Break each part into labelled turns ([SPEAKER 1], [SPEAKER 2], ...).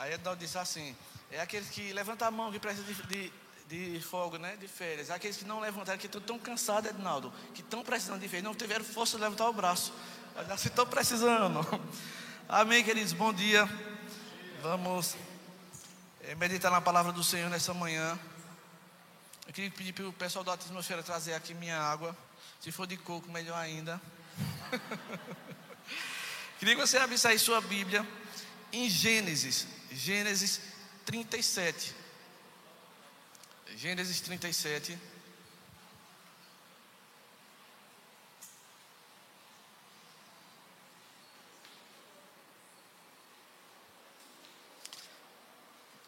[SPEAKER 1] Aí Ednaldo disse assim: é aqueles que levantam a mão que precisa de, de, de folga, né? De férias. Aqueles que não levantaram, que estão tão cansados, Ednaldo, que estão precisando de férias, não tiveram força de levantar o braço. Já estão precisando. Amém, queridos. Bom dia. Vamos é, meditar na palavra do Senhor nessa manhã. Eu queria pedir para o pessoal da atmosfera trazer aqui minha água. Se for de coco, melhor ainda. queria que você abrisse aí sua Bíblia em Gênesis. Gênesis 37. Gênesis 37.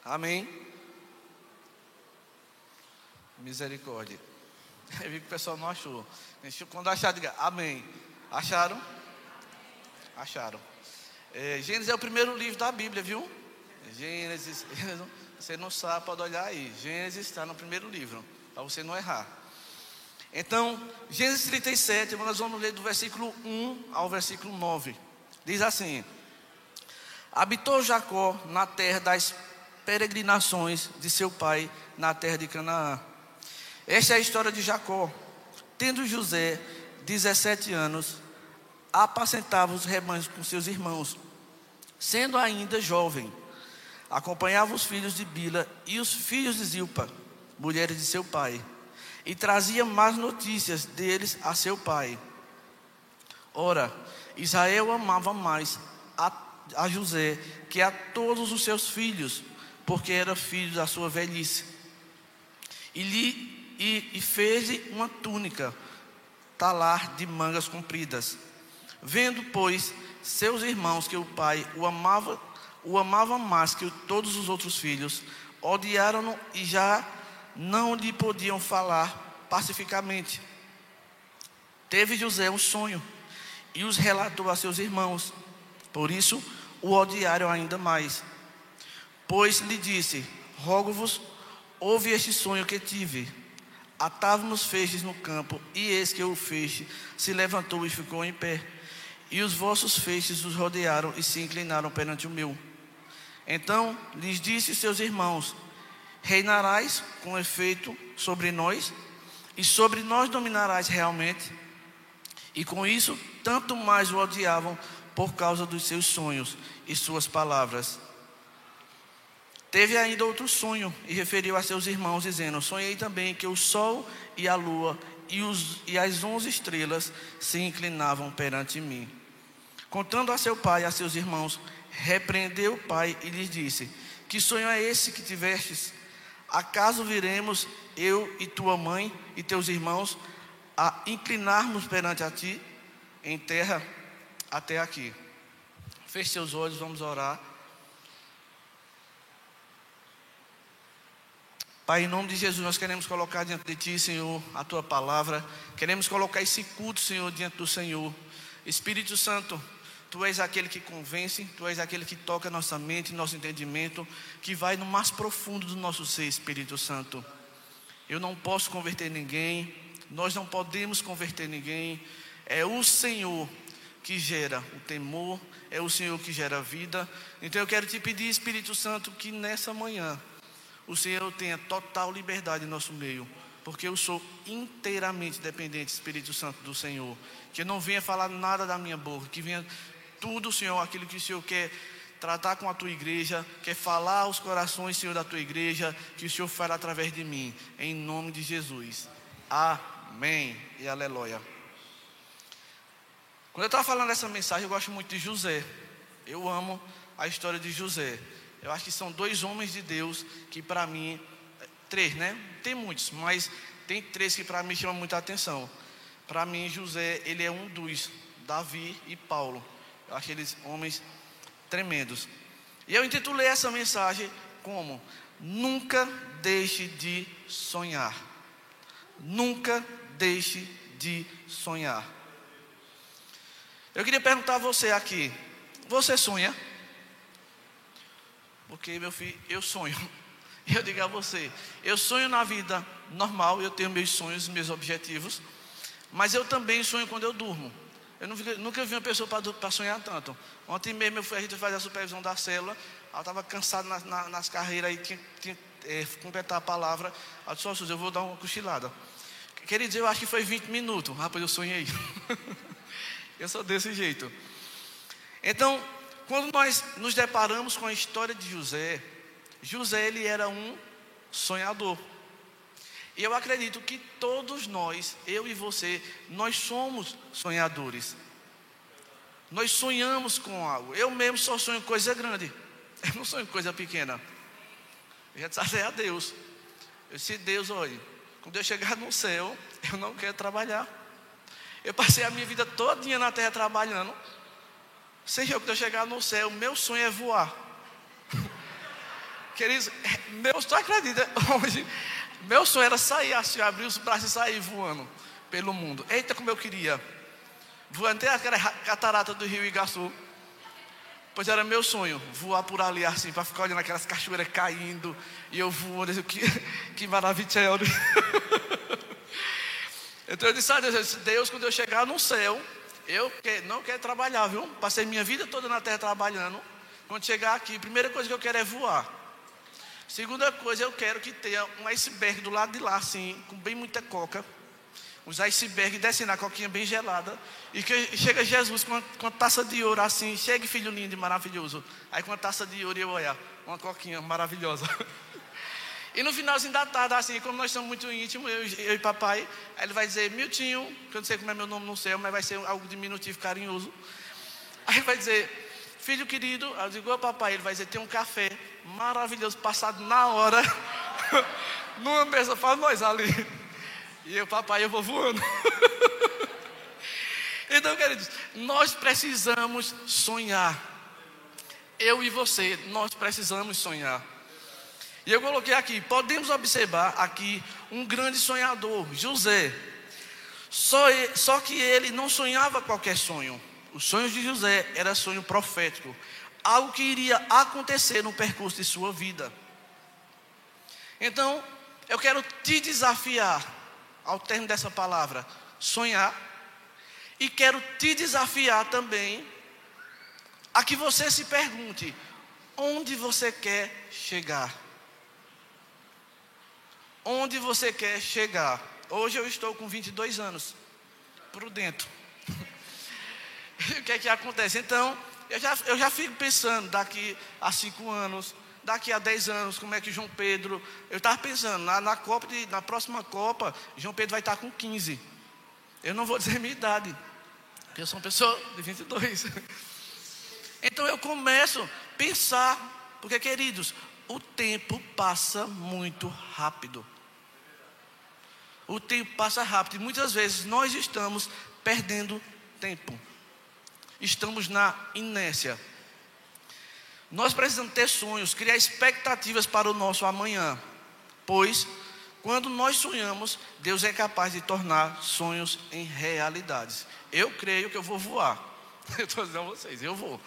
[SPEAKER 1] Amém. Misericórdia. Eu vi que o pessoal não achou. Quando achar, diga amém. Acharam? Acharam. É, Gênesis é o primeiro livro da Bíblia, viu? Gênesis. Você não sabe, pode olhar aí. Gênesis está no primeiro livro, para você não errar. Então, Gênesis 37, nós vamos ler do versículo 1 ao versículo 9. Diz assim: Habitou Jacó na terra das peregrinações de seu pai na terra de Canaã. Esta é a história de Jacó. Tendo José 17 anos, apacentava os rebanhos com seus irmãos. Sendo ainda jovem, acompanhava os filhos de Bila e os filhos de Zilpa, mulheres de seu pai, e trazia más notícias deles a seu pai. Ora, Israel amava mais a, a José que a todos os seus filhos, porque era filho da sua velhice. E, lhe, e, e fez-lhe uma túnica, talar de mangas compridas. Vendo, pois, seus irmãos que o pai o amava, o amava mais que todos os outros filhos, odiaram-no e já não lhe podiam falar pacificamente. Teve José um sonho e os relatou a seus irmãos. Por isso o odiaram ainda mais. Pois lhe disse: Rogo-vos, ouve este sonho que tive. Atávamos feixes no campo, e eis que o feixe se levantou e ficou em pé. E os vossos feixes os rodearam e se inclinaram perante o meu. Então lhes disse seus irmãos: Reinarás com efeito sobre nós, e sobre nós dominarás realmente. E com isso, tanto mais o odiavam por causa dos seus sonhos e suas palavras. Teve ainda outro sonho e referiu a seus irmãos, dizendo: Sonhei também que o sol e a lua e, os, e as onze estrelas se inclinavam perante mim. Contando a seu pai e a seus irmãos, repreendeu o pai e lhes disse: Que sonho é esse que tivestes? Acaso viremos eu e tua mãe e teus irmãos a inclinarmos perante a ti em terra até aqui? Feche seus olhos, vamos orar. Pai, em nome de Jesus, nós queremos colocar diante de Ti, Senhor, a Tua palavra. Queremos colocar esse culto, Senhor, diante do Senhor. Espírito Santo, Tu és aquele que convence, Tu és aquele que toca nossa mente, nosso entendimento, que vai no mais profundo do nosso ser, Espírito Santo. Eu não posso converter ninguém, nós não podemos converter ninguém. É o Senhor que gera o temor, é o Senhor que gera a vida. Então eu quero te pedir, Espírito Santo, que nessa manhã o Senhor tenha total liberdade em nosso meio, porque eu sou inteiramente dependente, Espírito Santo do Senhor. Que não venha falar nada da minha boca, que venha tudo, Senhor, aquilo que o Senhor quer tratar com a tua igreja, quer falar aos corações, Senhor, da tua igreja, que o Senhor fale através de mim, em nome de Jesus. Amém e aleluia. Quando eu estava falando dessa mensagem, eu gosto muito de José. Eu amo a história de José. Eu acho que são dois homens de Deus que para mim, três, né? Tem muitos, mas tem três que para mim chamam muita atenção. Para mim, José, ele é um dos, Davi e Paulo. Eu acho eles homens tremendos. E eu intitulei essa mensagem como Nunca deixe de sonhar. Nunca deixe de sonhar. Eu queria perguntar a você aqui: você sonha? Porque, meu filho, eu sonho. Eu digo a você, eu sonho na vida normal, eu tenho meus sonhos, meus objetivos, mas eu também sonho quando eu durmo. Eu nunca, vi uma pessoa para sonhar tanto. Ontem mesmo eu fui, a gente fazer a supervisão da célula. Ela estava cansada na, na, nas carreiras e tinha, tinha é, completar a palavra. Ela disse, oh, eu vou dar uma cochilada. Queridos, eu acho que foi 20 minutos. Rapaz, eu sonhei. eu sou desse jeito. Então, quando nós nos deparamos com a história de José, José ele era um sonhador. E eu acredito que todos nós, eu e você, nós somos sonhadores. Nós sonhamos com algo. Eu mesmo só sonho coisa grande. Eu não sonho coisa pequena. Eu já disse a Deus. Eu disse, Deus, olha, quando eu chegar no céu, eu não quero trabalhar. Eu passei a minha vida todinha na terra trabalhando. Senhor, quando eu chegar no céu, meu sonho é voar. Queridos, meu sonho, acredita, hoje, meu sonho era sair assim, abrir os braços e sair voando pelo mundo. Eita, como eu queria. Voando até aquela catarata do rio Igaçu. Pois era meu sonho, voar por ali assim, para ficar olhando aquelas cachoeiras caindo. E eu voando, que, que maravilha. então eu disse a Deus, Deus, quando eu chegar no céu, eu não quero trabalhar, viu? Passei minha vida toda na terra trabalhando. Quando chegar aqui, a primeira coisa que eu quero é voar. Segunda coisa, eu quero que tenha um iceberg do lado de lá, assim, com bem muita coca. Os icebergs descendo a coquinha bem gelada. E que chega Jesus com uma, com uma taça de ouro assim. Chega, filho lindo e maravilhoso. Aí com uma taça de ouro eu olhar. Uma coquinha maravilhosa. E no finalzinho da tarde, assim, como nós somos muito íntimos, eu, eu, e papai, aí ele vai dizer, Miltinho, que eu não sei como é meu nome no céu, mas vai ser algo diminutivo, carinhoso. Aí ele vai dizer, filho querido, eu digo, ô papai, ele vai dizer, tem um café maravilhoso, passado na hora, numa mesa para nós ali. E eu, papai, eu vou voando. então, queridos, nós precisamos sonhar. Eu e você, nós precisamos sonhar. E eu coloquei aqui, podemos observar aqui um grande sonhador, José. Só, só que ele não sonhava qualquer sonho. Os sonhos de José era sonho profético, algo que iria acontecer no percurso de sua vida. Então, eu quero te desafiar ao termo dessa palavra, sonhar. E quero te desafiar também a que você se pergunte: onde você quer chegar? Onde você quer chegar? Hoje eu estou com 22 anos, prudento. o que é que acontece? Então, eu já, eu já fico pensando daqui a cinco anos, daqui a 10 anos, como é que João Pedro. Eu estava pensando, na, na, Copa de, na próxima Copa, João Pedro vai estar com 15. Eu não vou dizer minha idade, porque eu sou uma pessoa de 22. Então eu começo a pensar, porque queridos, o tempo passa muito rápido. O tempo passa rápido e muitas vezes nós estamos perdendo tempo. Estamos na inércia. Nós precisamos ter sonhos, criar expectativas para o nosso amanhã. Pois, quando nós sonhamos, Deus é capaz de tornar sonhos em realidades. Eu creio que eu vou voar. Eu estou dizendo a vocês, eu vou.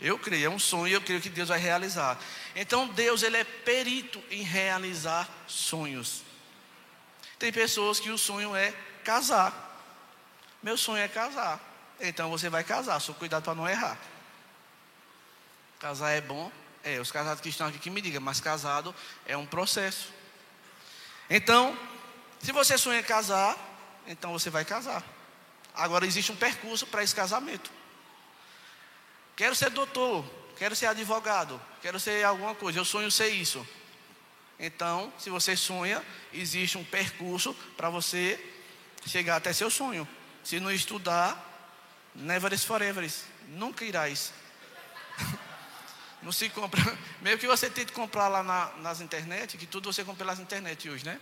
[SPEAKER 1] Eu creio, é um sonho e eu creio que Deus vai realizar. Então Deus ele é perito em realizar sonhos. Tem pessoas que o sonho é casar. Meu sonho é casar. Então você vai casar, só cuidado para não errar. Casar é bom? É, os casados que estão aqui que me digam, mas casado é um processo. Então, se você sonha casar, então você vai casar. Agora existe um percurso para esse casamento. Quero ser doutor, quero ser advogado, quero ser alguma coisa, eu sonho ser isso. Então, se você sonha, existe um percurso para você chegar até seu sonho. Se não estudar, never is forever, nunca irás. Não se compra. Mesmo que você tente comprar lá na, nas internet, que tudo você compra pelas internet hoje, né?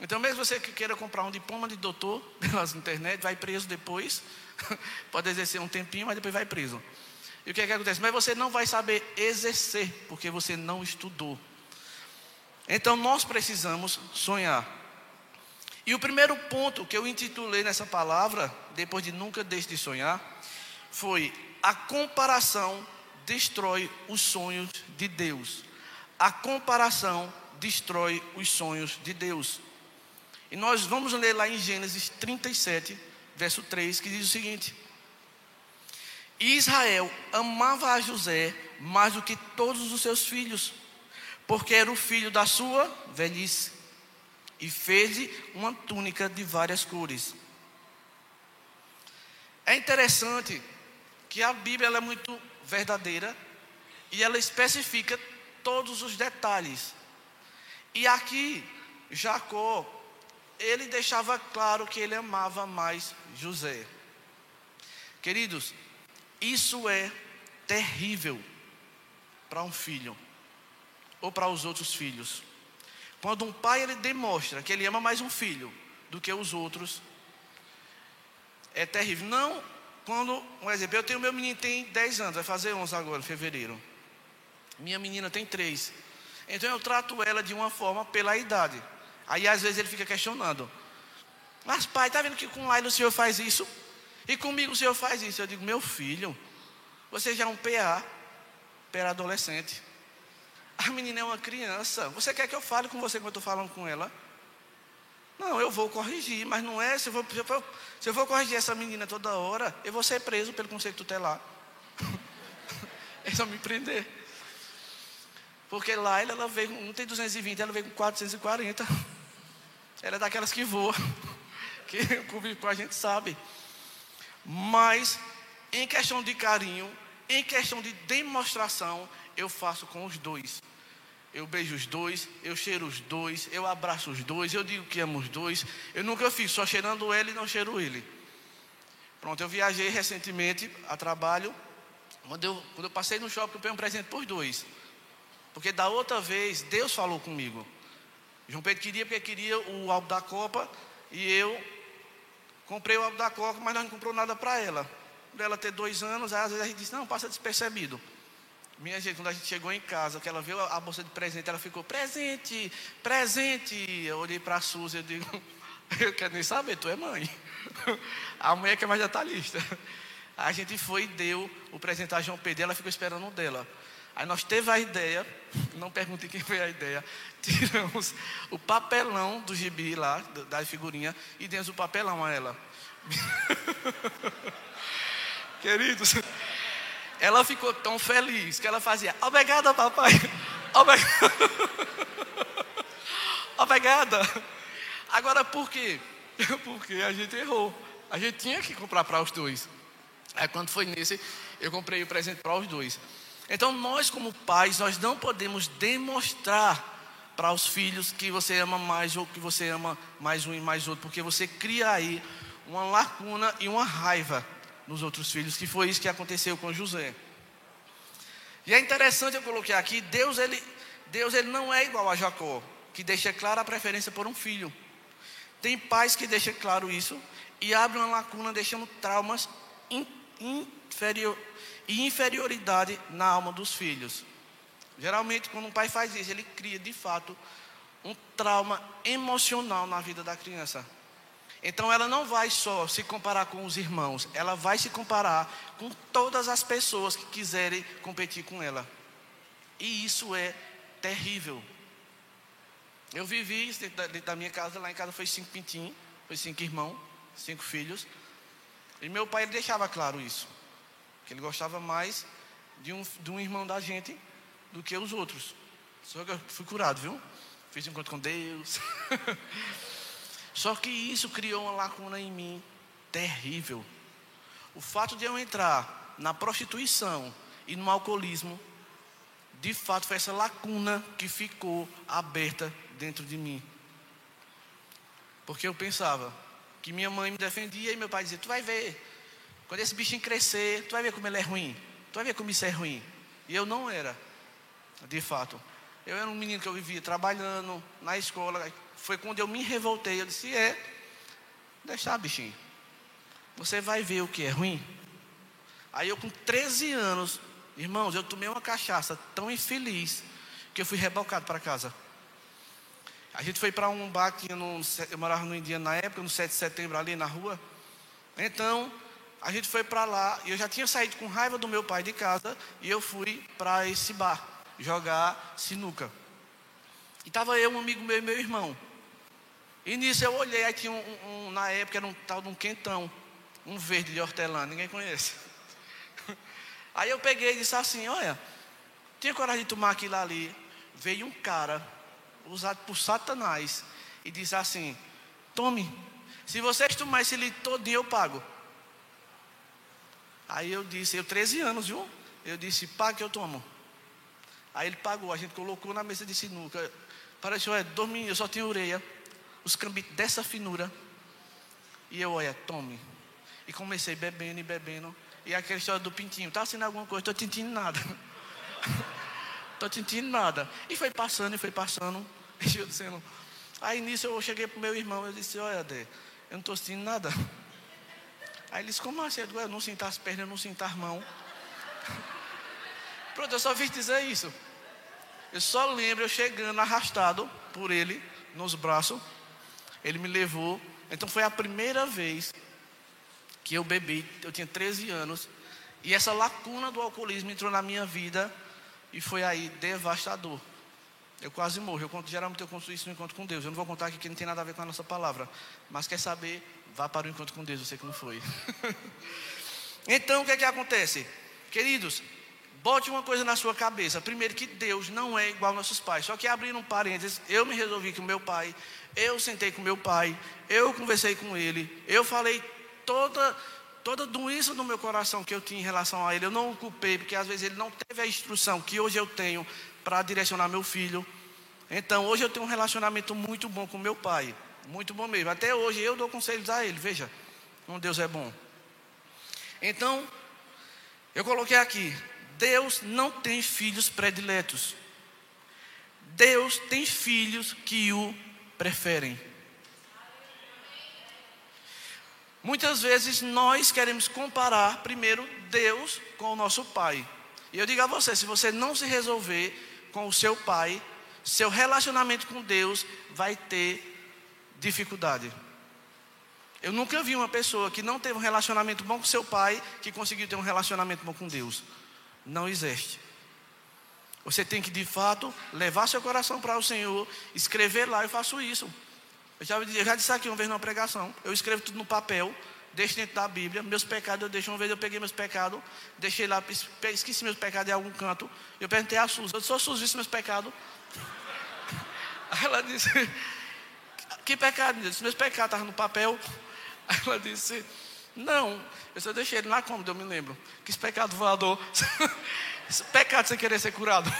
[SPEAKER 1] Então, mesmo você que queira comprar um diploma de doutor pelas internet, vai preso depois. Pode exercer um tempinho, mas depois vai preso. E o que é que acontece? Mas você não vai saber exercer, porque você não estudou. Então, nós precisamos sonhar. E o primeiro ponto que eu intitulei nessa palavra, depois de nunca deixe de sonhar, foi a comparação destrói os sonhos de Deus. A comparação destrói os sonhos de Deus. E nós vamos ler lá em Gênesis 37, verso 3, que diz o seguinte: Israel amava a José mais do que todos os seus filhos, porque era o filho da sua velhice, e fez uma túnica de várias cores. É interessante que a Bíblia é muito verdadeira e ela especifica todos os detalhes. E aqui, Jacó, ele deixava claro que ele amava mais José. Queridos, isso é terrível para um filho ou para os outros filhos. Quando um pai ele demonstra que ele ama mais um filho do que os outros, é terrível. Não quando, um exemplo, eu tenho meu menino tem 10 anos, vai fazer 11 agora, em fevereiro. Minha menina tem 3. Então eu trato ela de uma forma pela idade. Aí às vezes ele fica questionando. Mas pai, está vendo que com Laila o senhor faz isso? E comigo o senhor faz isso? Eu digo, meu filho, você já é um PA, PA adolescente. A menina é uma criança. Você quer que eu fale com você quando estou falando com ela? Não, eu vou corrigir, mas não é. Se eu, for, se, eu se eu corrigir essa menina toda hora, eu vou ser preso pelo conceito tutelar. Eles vão me prender. Porque lá ela veio, não tem 220, ela veio com 440. Ela é daquelas que voa. Que com a gente sabe. Mas, em questão de carinho, em questão de demonstração, eu faço com os dois. Eu beijo os dois, eu cheiro os dois, eu abraço os dois, eu digo que amo os dois. Eu nunca fiz só cheirando ele e não cheiro ele. Pronto, eu viajei recentemente a trabalho. Quando eu, quando eu passei no shopping, eu peguei um presente para os dois. Porque da outra vez, Deus falou comigo. João Pedro queria porque queria o álbum da Copa. E eu comprei o álbum da Copa, mas não comprou nada para ela. Ela ter dois anos, aí às vezes a gente disse, não, passa despercebido. Minha gente, quando a gente chegou em casa, que ela viu a bolsa de presente, ela ficou, presente, presente. Eu olhei para a Suzy e digo, eu quero nem saber, tu é mãe. A mulher que é mais detalhista. A gente foi e deu o presente a João Pedro, ela ficou esperando o dela. Aí nós teve a ideia, não pergunte quem foi a ideia, tiramos o papelão do gibi lá, da figurinha, e demos o papelão a ela. Queridos, ela ficou tão feliz que ela fazia, obrigada, papai. Obrigada. Agora por quê? Porque a gente errou. A gente tinha que comprar para os dois. Aí quando foi nesse, eu comprei o presente para os dois. Então nós como pais, nós não podemos demonstrar para os filhos que você ama mais ou que você ama mais um e mais outro, porque você cria aí uma lacuna e uma raiva nos outros filhos, que foi isso que aconteceu com José. E é interessante eu coloquei aqui, Deus ele, Deus ele não é igual a Jacó, que deixa clara a preferência por um filho. Tem pais que deixam claro isso e abrem uma lacuna deixando traumas inferior, e inferioridade na alma dos filhos. Geralmente, quando um pai faz isso, ele cria de fato um trauma emocional na vida da criança. Então ela não vai só se comparar com os irmãos, ela vai se comparar com todas as pessoas que quiserem competir com ela. E isso é terrível. Eu vivi isso dentro da, dentro da minha casa, lá em casa foi cinco pintinhos, foi cinco irmãos, cinco filhos. E meu pai deixava claro isso. Que ele gostava mais de um, de um irmão da gente do que os outros. Só que eu fui curado, viu? Fiz um encontro com Deus. Só que isso criou uma lacuna em mim terrível. O fato de eu entrar na prostituição e no alcoolismo, de fato foi essa lacuna que ficou aberta dentro de mim. Porque eu pensava que minha mãe me defendia e meu pai dizia: Tu vai ver, quando esse bichinho crescer, tu vai ver como ele é ruim, tu vai ver como isso é ruim. E eu não era, de fato. Eu era um menino que eu vivia trabalhando na escola, foi quando eu me revoltei. Eu disse: É, deixa, bichinho. Você vai ver o que é ruim. Aí eu, com 13 anos, irmãos, eu tomei uma cachaça tão infeliz que eu fui rebocado para casa. A gente foi para um bar que no, eu morava no Indiana na época, no 7 de setembro, ali na rua. Então, a gente foi para lá e eu já tinha saído com raiva do meu pai de casa e eu fui para esse bar jogar sinuca. E estava eu, um amigo meu e meu irmão. E nisso eu olhei, aí tinha um, um, na época era um tal de um quentão, um verde de hortelã, ninguém conhece. Aí eu peguei e disse assim: Olha, tinha coragem de tomar aquilo ali. Veio um cara, usado por Satanás, e disse assim: Tome, se vocês tomarem esse litro todinho, eu pago. Aí eu disse, eu 13 anos, viu? Eu disse, paga que eu tomo. Aí ele pagou, a gente colocou na mesa de sinuca. Pareceu, é, dormi, eu só tinha ureia, os cambitos dessa finura. E eu, olha, tome. E comecei bebendo e bebendo. E aquela história do pintinho, tá assinando alguma coisa, estou sentindo nada. Estou sentindo nada. E foi passando, e foi passando. E eu dizendo. Aí nisso eu cheguei pro meu irmão, eu disse, olha, Adé, eu não estou sentindo nada. Aí ele disse, como assim? Eu não sinto as pernas, eu não sinto as mãos. Pronto, eu só fiz dizer isso. Eu só lembro eu chegando arrastado por ele nos braços. Ele me levou. Então foi a primeira vez que eu bebi. Eu tinha 13 anos. E essa lacuna do alcoolismo entrou na minha vida. E foi aí devastador. Eu quase morro. Eu conto, geralmente eu conto isso no encontro com Deus. Eu não vou contar aqui que não tem nada a ver com a nossa palavra. Mas quer saber? Vá para o encontro com Deus. Eu sei que não foi. então o que é que acontece? Queridos, Bote uma coisa na sua cabeça. Primeiro, que Deus não é igual aos nossos pais. Só que abrindo um parênteses, eu me resolvi com meu pai, eu sentei com meu pai, eu conversei com ele, eu falei toda, toda doença no meu coração que eu tinha em relação a ele. Eu não o culpei, porque às vezes ele não teve a instrução que hoje eu tenho para direcionar meu filho. Então, hoje eu tenho um relacionamento muito bom com meu pai. Muito bom mesmo. Até hoje eu dou conselhos a ele. Veja, como Deus é bom. Então, eu coloquei aqui: Deus não tem filhos prediletos. Deus tem filhos que o preferem. Muitas vezes nós queremos comparar primeiro Deus com o nosso pai. E eu digo a você: se você não se resolver com o seu pai, seu relacionamento com Deus vai ter dificuldade. Eu nunca vi uma pessoa que não teve um relacionamento bom com seu pai que conseguiu ter um relacionamento bom com Deus não existe. Você tem que de fato levar seu coração para o Senhor, escrever lá, eu faço isso. Eu já, eu já disse aqui uma vez numa pregação, eu escrevo tudo no papel, deixo dentro da Bíblia, meus pecados eu deixo, uma vez eu peguei meus pecados, deixei lá, esqueci meus pecados em algum canto, eu perguntei a Suzy, eu sou Suzy, meus pecados. Aí ela disse, que pecado? Eu disse, meus pecados estavam no papel. Aí ela disse, não, eu só deixei ele na cômoda, eu me lembro. Que esse pecado voador. esse pecado sem querer ser curado.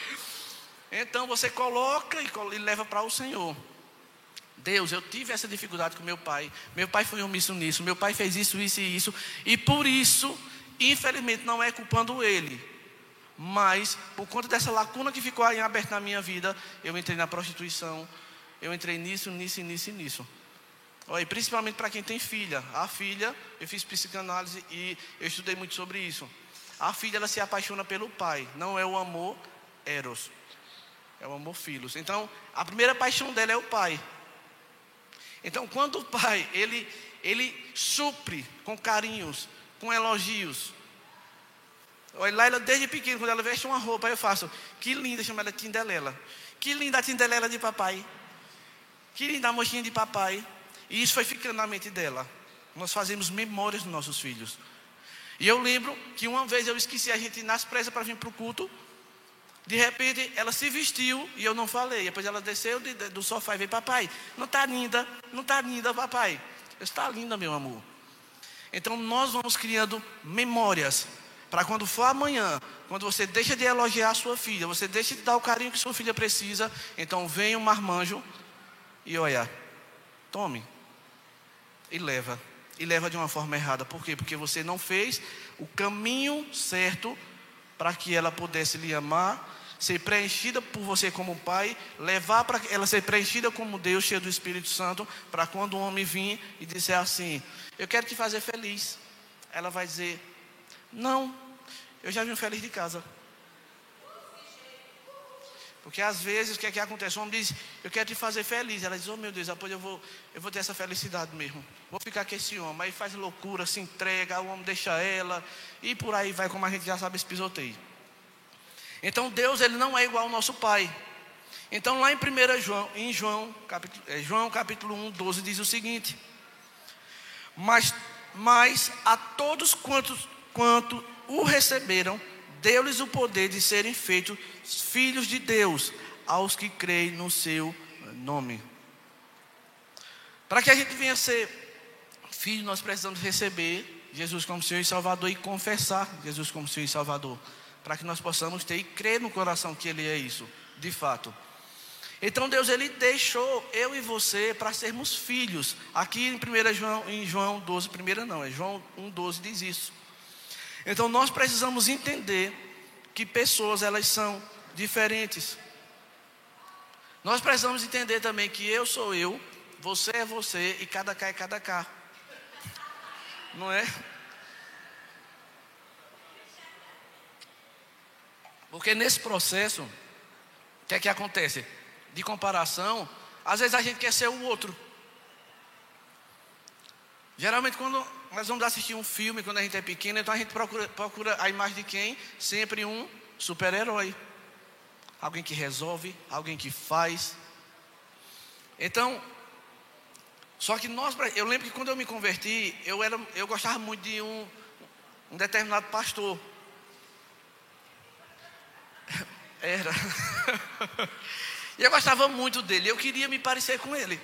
[SPEAKER 1] então você coloca e leva para o Senhor. Deus, eu tive essa dificuldade com meu pai. Meu pai foi omisso nisso. Meu pai fez isso, isso e isso. E por isso, infelizmente, não é culpando ele. Mas, por conta dessa lacuna que ficou aí aberta na minha vida, eu entrei na prostituição. Eu entrei nisso, nisso, nisso e nisso. E principalmente para quem tem filha. A filha, eu fiz psicanálise e eu estudei muito sobre isso. A filha ela se apaixona pelo pai, não é o amor eros, é o amor filhos. Então, a primeira paixão dela é o pai. Então, quando o pai ele ele supre com carinhos, com elogios. Olha lá, ela desde pequena, quando ela veste uma roupa, eu faço, que linda, chama ela Tindelela. Que linda a Tindelela de papai. Que linda a mochinha de papai. E isso foi ficando na mente dela. Nós fazemos memórias dos nossos filhos. E eu lembro que uma vez eu esqueci a gente nas pressas para vir para o culto. De repente ela se vestiu e eu não falei. Depois ela desceu de, de, do sofá e veio, papai, não está linda, não está linda, papai. Está linda, meu amor. Então nós vamos criando memórias para quando for amanhã, quando você deixa de elogiar sua filha, você deixa de dar o carinho que sua filha precisa, então vem o marmanjo e olha, tome, e leva. E leva de uma forma errada. Por quê? Porque você não fez o caminho certo para que ela pudesse lhe amar, ser preenchida por você como pai, levar para ela ser preenchida como Deus, cheio do Espírito Santo, para quando o homem vir e disser assim: Eu quero te fazer feliz. Ela vai dizer: Não, eu já vim feliz de casa. Porque às vezes o que é que acontece? O homem diz, eu quero te fazer feliz. Ela diz, oh meu Deus, depois eu vou, eu vou ter essa felicidade mesmo. Vou ficar com esse homem. Aí faz loucura, se entrega, o homem deixa ela. E por aí vai, como a gente já sabe, esse pisoteio. Então Deus, ele não é igual ao nosso Pai. Então lá em 1 João, em João, capítulo, é, João capítulo 1, 12, diz o seguinte. Mas, mas a todos quantos quanto o receberam, deu-lhes o poder de serem feitos filhos de Deus, aos que creem no seu nome. Para que a gente venha ser filho, nós precisamos receber Jesus como Senhor e Salvador e confessar Jesus como Senhor e Salvador, para que nós possamos ter e crer no coração que Ele é isso, de fato. Então Deus ele deixou eu e você para sermos filhos. Aqui em 1 João, em João 12, primeira não, é João 1:12 diz isso. Então nós precisamos entender que pessoas elas são diferentes. Nós precisamos entender também que eu sou eu, você é você e cada cá é cada cá. Não é? Porque nesse processo, o que é que acontece? De comparação, às vezes a gente quer ser o outro. Geralmente quando nós vamos assistir um filme, quando a gente é pequeno, então a gente procura, procura a imagem de quem? Sempre um super-herói. Alguém que resolve, alguém que faz. Então, só que nós, eu lembro que quando eu me converti, eu, era, eu gostava muito de um, um determinado pastor. Era. e eu gostava muito dele, eu queria me parecer com ele.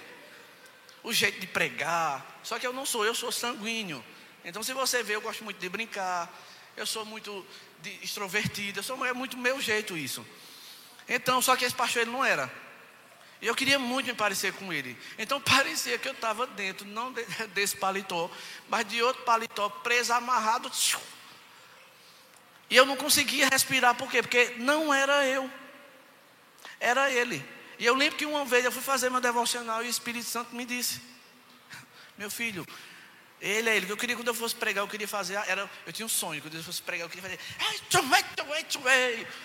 [SPEAKER 1] O jeito de pregar. Só que eu não sou, eu sou sanguíneo. Então, se você vê, eu gosto muito de brincar. Eu sou muito de, extrovertido. Eu sou, é muito meu jeito isso. Então, só que esse pastor ele não era. E eu queria muito me parecer com ele. Então parecia que eu estava dentro, não desse paletó, mas de outro paletó, preso, amarrado. E eu não conseguia respirar, por quê? Porque não era eu, era ele. E eu lembro que uma vez eu fui fazer meu devocional e o Espírito Santo me disse: Meu filho, ele é ele. Eu queria, quando eu fosse pregar, eu queria fazer. Era, eu tinha um sonho, quando eu fosse pregar, eu queria fazer.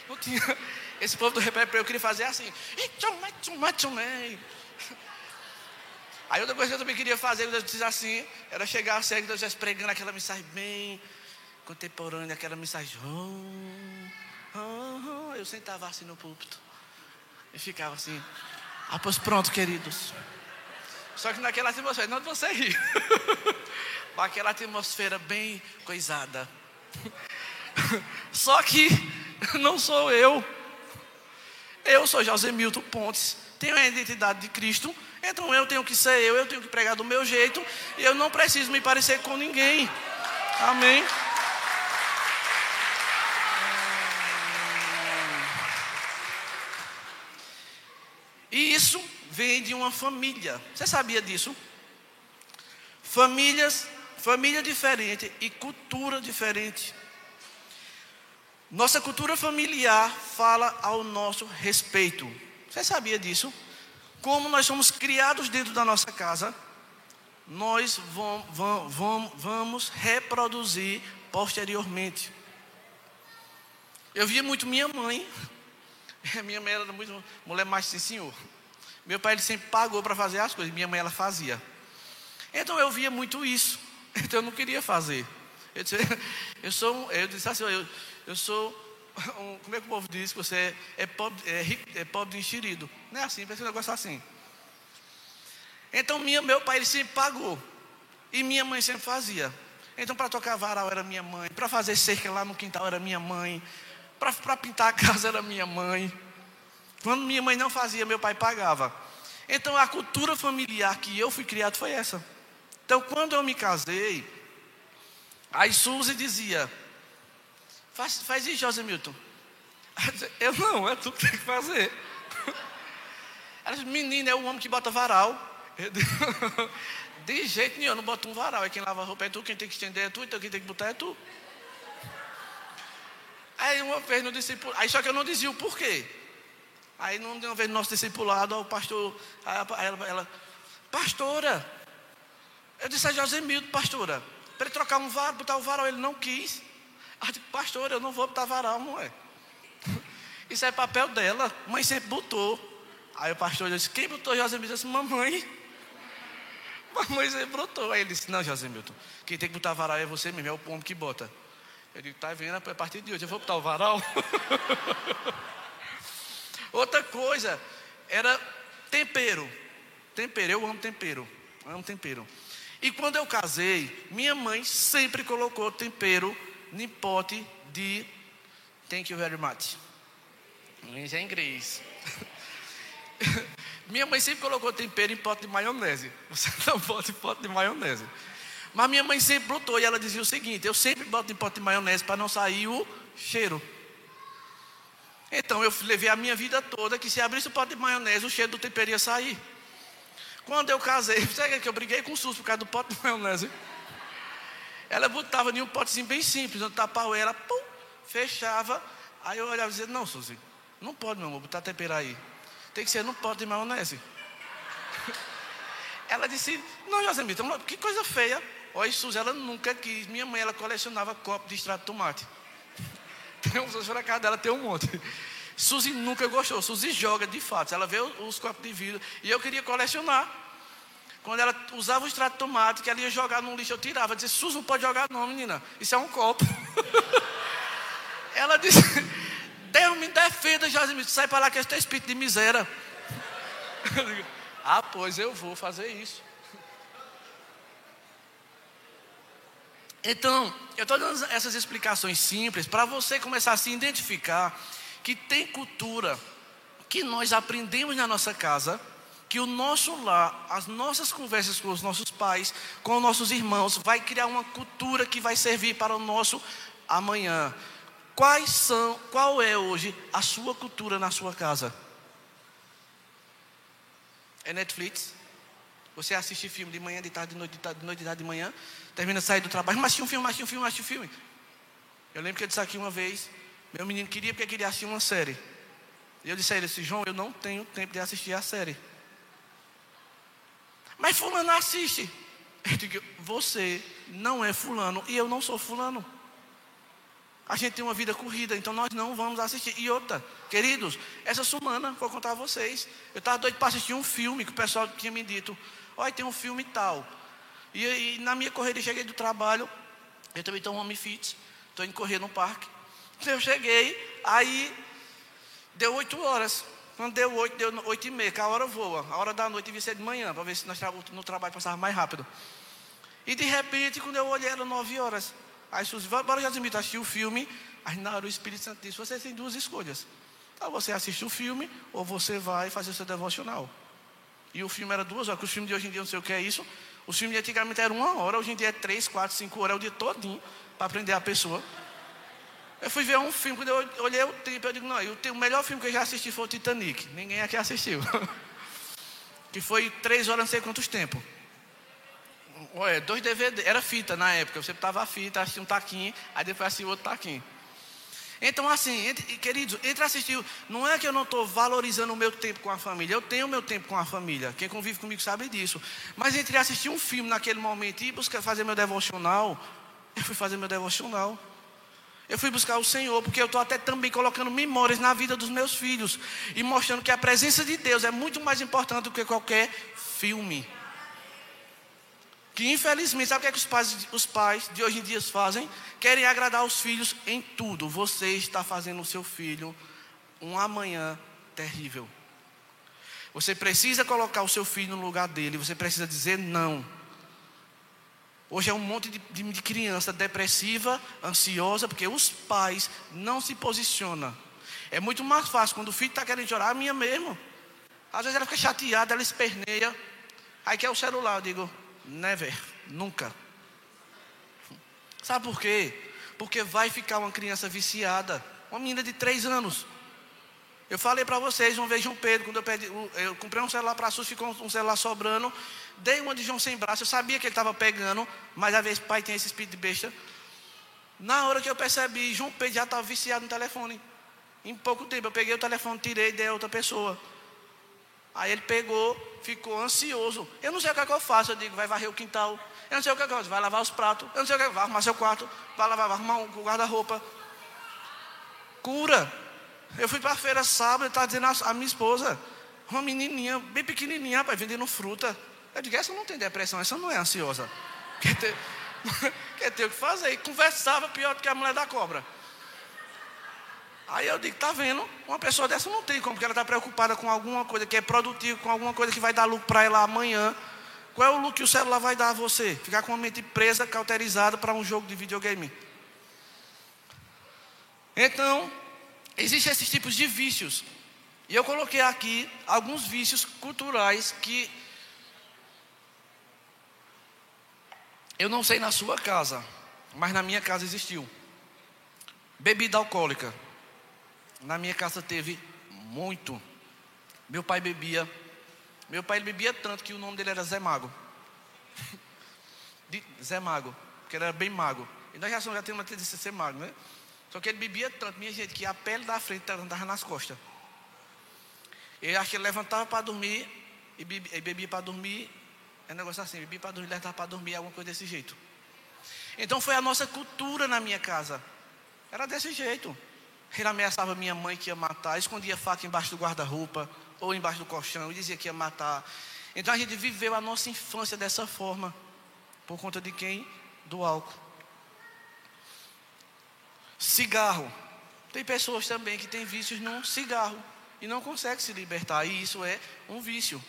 [SPEAKER 1] Não tinha. Esse povo do repé, eu queria fazer assim. Aí outra coisa que eu também queria fazer, eu disse assim, era chegar a série, Deus pregando aquela mensagem bem contemporânea, aquela mensagem. Eu sentava assim no púlpito. E ficava assim. Ah, pois pronto, queridos. Só que naquela atmosfera, não você rir. aquela atmosfera bem coisada. Só que não sou eu. Eu sou José Milton Pontes, tenho a identidade de Cristo, então eu tenho que ser eu, eu tenho que pregar do meu jeito, eu não preciso me parecer com ninguém. Amém. E isso vem de uma família. Você sabia disso? Famílias, família diferente e cultura diferente. Nossa cultura familiar fala ao nosso respeito. Você sabia disso? Como nós somos criados dentro da nossa casa, nós vamos, vamos, vamos reproduzir posteriormente. Eu via muito minha mãe. Minha mãe era muito mulher mais sim, senhor. Meu pai ele sempre pagou para fazer as coisas, minha mãe ela fazia. Então eu via muito isso. Então eu não queria fazer. Eu disse, eu sou, eu disse assim, eu, eu sou, um, como é que o povo diz que você é, é pobre, é, é pobre de enxerido? Não é assim, parece um negócio assim. Então minha, meu pai ele sempre pagou. E minha mãe sempre fazia. Então para tocar varal era minha mãe, para fazer cerca lá no quintal era minha mãe, para pintar a casa era minha mãe. Quando minha mãe não fazia, meu pai pagava. Então a cultura familiar que eu fui criado foi essa. Então quando eu me casei, a Suzy dizia: Faz, faz isso, José Milton. Eu não, é tu que tem que fazer. Ela disse, menina, é o homem que bota varal. De jeito nenhum, eu não boto um varal. É quem lava a roupa é tu, quem tem que estender é tu, então quem tem que botar é tu. Aí uma vez no discipulado, aí só que eu não dizia o porquê. Aí uma vez no nosso discipulado, o pastor, ela, ela, pastora, eu disse a José Milton, pastora, para ele trocar um varal, botar o varal, ele não quis. Aí eu pastor, eu não vou botar varal, não é. Isso é papel dela, mãe sempre botou. Aí o pastor disse, quem botou José Milton? Eu disse, mamãe. Mamãe sempre botou. Aí ele disse, não, José Milton, quem tem que botar varal é você mesmo, é o pombo que bota. Eu digo, tá vendo, a partir de hoje eu vou botar o varal. Outra coisa, era tempero. Tempero, eu amo tempero. Amo tempero. E quando eu casei, minha mãe sempre colocou tempero em pote de thank you very much. Isso é inglês. Minha mãe sempre colocou tempero em pote de maionese. Você não em pote de maionese. Mas minha mãe sempre botou e ela dizia o seguinte: eu sempre boto em pote de maionese para não sair o cheiro. Então eu levei a minha vida toda que se abrisse o pote de maionese, o cheiro do tempero ia sair. Quando eu casei, sabe que eu briguei com o SUS por causa do pote de maionese? Ela botava em um potezinho bem simples, onde tapava ela, pum, fechava. Aí eu olhava e dizia, não, Suzy, não pode, meu amor, botar tempero aí. Tem que ser no pote de maionese. Ela disse, não, Josemita, que coisa feia. Olha, ela nunca quis. Minha mãe, ela colecionava copo de extrato de tomate. Tem um, na casa dela tem um monte. Suzy nunca gostou. Suzy joga de fato. Ela vê os copos de vidro. E eu queria colecionar. Quando ela usava o extrato de tomate, que ela ia jogar no lixo, eu tirava. Eu disse, Suzy, não pode jogar não, menina. Isso é um copo. ela disse, Deus me defenda, Josimir. Sai para lá que este espírito de miséria. ah, pois eu vou fazer isso. Então, eu estou dando essas explicações simples para você começar a se identificar que tem cultura que nós aprendemos na nossa casa, que o nosso lar, as nossas conversas com os nossos pais, com os nossos irmãos, vai criar uma cultura que vai servir para o nosso amanhã. Quais são, qual é hoje a sua cultura na sua casa? É Netflix? Você assiste filme de manhã, de tarde, de noite, de, tarde, de noite, de tarde, de manhã, termina de sair do trabalho, mas assiste um filme, assiste um filme, assiste um filme. Eu lembro que eu disse aqui uma vez, meu menino queria porque queria assistir uma série. E eu disse a ele assim, João, eu não tenho tempo de assistir a série. Mas fulano assiste. Eu digo, você não é fulano e eu não sou fulano. A gente tem uma vida corrida, então nós não vamos assistir. E outra, queridos, essa semana, vou contar a vocês. Eu estava doido para assistir um filme que o pessoal tinha me dito. Olha, tem um filme tal. E, na minha corrida, cheguei do trabalho. Eu também estou homem fit. Estou indo correr no parque. Eu cheguei, aí deu oito horas. Quando deu oito, deu oito e meia, que a hora voa. A hora da noite devia ser de manhã, para ver se nós, no trabalho passava mais rápido. E de repente, quando eu olhei, eram nove horas. Aí Suzy, bora Jasimito assistir o filme. Aí na hora o Espírito Santo disse, você tem duas escolhas. Ou você assiste o filme, ou você vai fazer o seu devocional. E o filme era duas horas, o filme de hoje em dia não sei o que é isso. O filme de antigamente era uma hora, hoje em dia é três, quatro, cinco horas, é o dia todinho para aprender a pessoa. Eu fui ver um filme, quando eu olhei o tempo, eu digo, não, eu o melhor filme que eu já assisti foi o Titanic. Ninguém aqui assistiu. que foi três horas, não sei quantos tempos. Olha, dois DVD, era fita na época. Você botava a fita, assistia um taquinho, aí depois assistia outro taquinho. Então, assim, entre, queridos, entre assistir, não é que eu não estou valorizando o meu tempo com a família, eu tenho o meu tempo com a família, quem convive comigo sabe disso. Mas entre assistir um filme naquele momento e buscar fazer meu devocional, eu fui fazer meu devocional. Eu fui buscar o Senhor, porque eu estou até também colocando memórias na vida dos meus filhos e mostrando que a presença de Deus é muito mais importante do que qualquer filme. Que infelizmente, sabe o que, é que os, pais, os pais de hoje em dia fazem? Querem agradar os filhos em tudo. Você está fazendo o seu filho um amanhã terrível. Você precisa colocar o seu filho no lugar dele. Você precisa dizer não. Hoje é um monte de, de, de criança depressiva, ansiosa, porque os pais não se posicionam. É muito mais fácil quando o filho está querendo chorar, a minha mesmo. Às vezes ela fica chateada, ela esperneia. Aí quer o celular, eu digo, Never, nunca. Sabe por quê? Porque vai ficar uma criança viciada, uma menina de três anos. Eu falei para vocês uma vez João Pedro, quando eu, pedi, eu comprei um celular para SUS, ficou um celular sobrando, dei uma de João sem braço, eu sabia que ele estava pegando, mas às vezes pai tem esse espírito de besta. Na hora que eu percebi, João Pedro já estava viciado no telefone. Em pouco tempo, eu peguei o telefone, tirei e dei a outra pessoa. Aí ele pegou, ficou ansioso. Eu não sei o que, é que eu faço. Eu digo, vai varrer o quintal. Eu não sei o que, é que eu faço. Vai lavar os pratos. Eu não sei o que, é que vai arrumar seu quarto. Vai lavar, vai arrumar o guarda-roupa. Cura. Eu fui para a feira sábado e estava dizendo a, minha esposa, uma menininha, bem pequenininha, rapaz, vendendo fruta. Eu digo, essa não tem depressão, essa não é ansiosa. Quer ter, quer ter o que fazer. E conversava pior do que a mulher da cobra. Aí eu digo, tá vendo? Uma pessoa dessa não tem como, porque ela está preocupada com alguma coisa que é produtiva, com alguma coisa que vai dar lucro para ela amanhã. Qual é o lucro que o celular vai dar a você? Ficar com a mente presa, cauterizada para um jogo de videogame. Então, existem esses tipos de vícios. E eu coloquei aqui alguns vícios culturais que eu não sei na sua casa, mas na minha casa existiu. Bebida alcoólica. Na minha casa teve muito. Meu pai bebia. Meu pai bebia tanto que o nome dele era Zé Mago. Zé Mago, porque ele era bem mago. E nós já, já temos uma tendência de ser mago, né? Só que ele bebia tanto, minha gente, que a pele da frente andava nas costas. Eu acho que ele levantava para dormir e bebia, bebia para dormir. É um negócio assim, bebia para dormir, levantava para dormir, alguma coisa desse jeito. Então foi a nossa cultura na minha casa. Era desse jeito. Ele ameaçava minha mãe que ia matar, escondia faca embaixo do guarda-roupa ou embaixo do colchão e dizia que ia matar. Então a gente viveu a nossa infância dessa forma. Por conta de quem? Do álcool. Cigarro. Tem pessoas também que têm vícios no cigarro e não conseguem se libertar, e isso é um vício.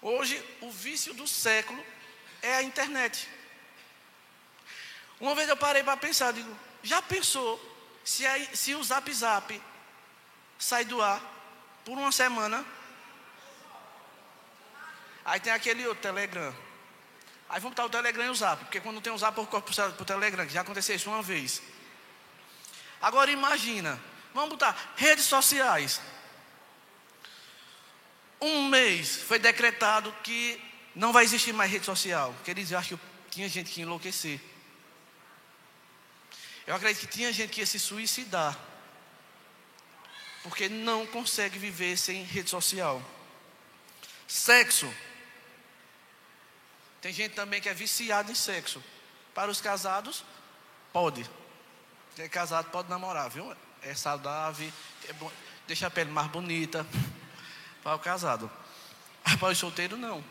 [SPEAKER 1] Hoje, o vício do século é a internet. Uma vez eu parei para pensar, digo, já pensou se, se o Zap Zap sai do ar por uma semana? Aí tem aquele outro Telegram. Aí vamos botar o Telegram e o Zap, porque quando tem o Zap por, por, por Telegram, já aconteceu isso uma vez. Agora imagina, vamos botar redes sociais. Um mês foi decretado que não vai existir mais rede social. Quer dizer, eu acho que tinha gente que enlouquecer. Eu acredito que tinha gente que ia se suicidar. Porque não consegue viver sem rede social. Sexo. Tem gente também que é viciada em sexo. Para os casados, pode. Quem é casado pode namorar, viu? É saudável, é bom, deixa a pele mais bonita. Para o casado. Para o solteiro, não.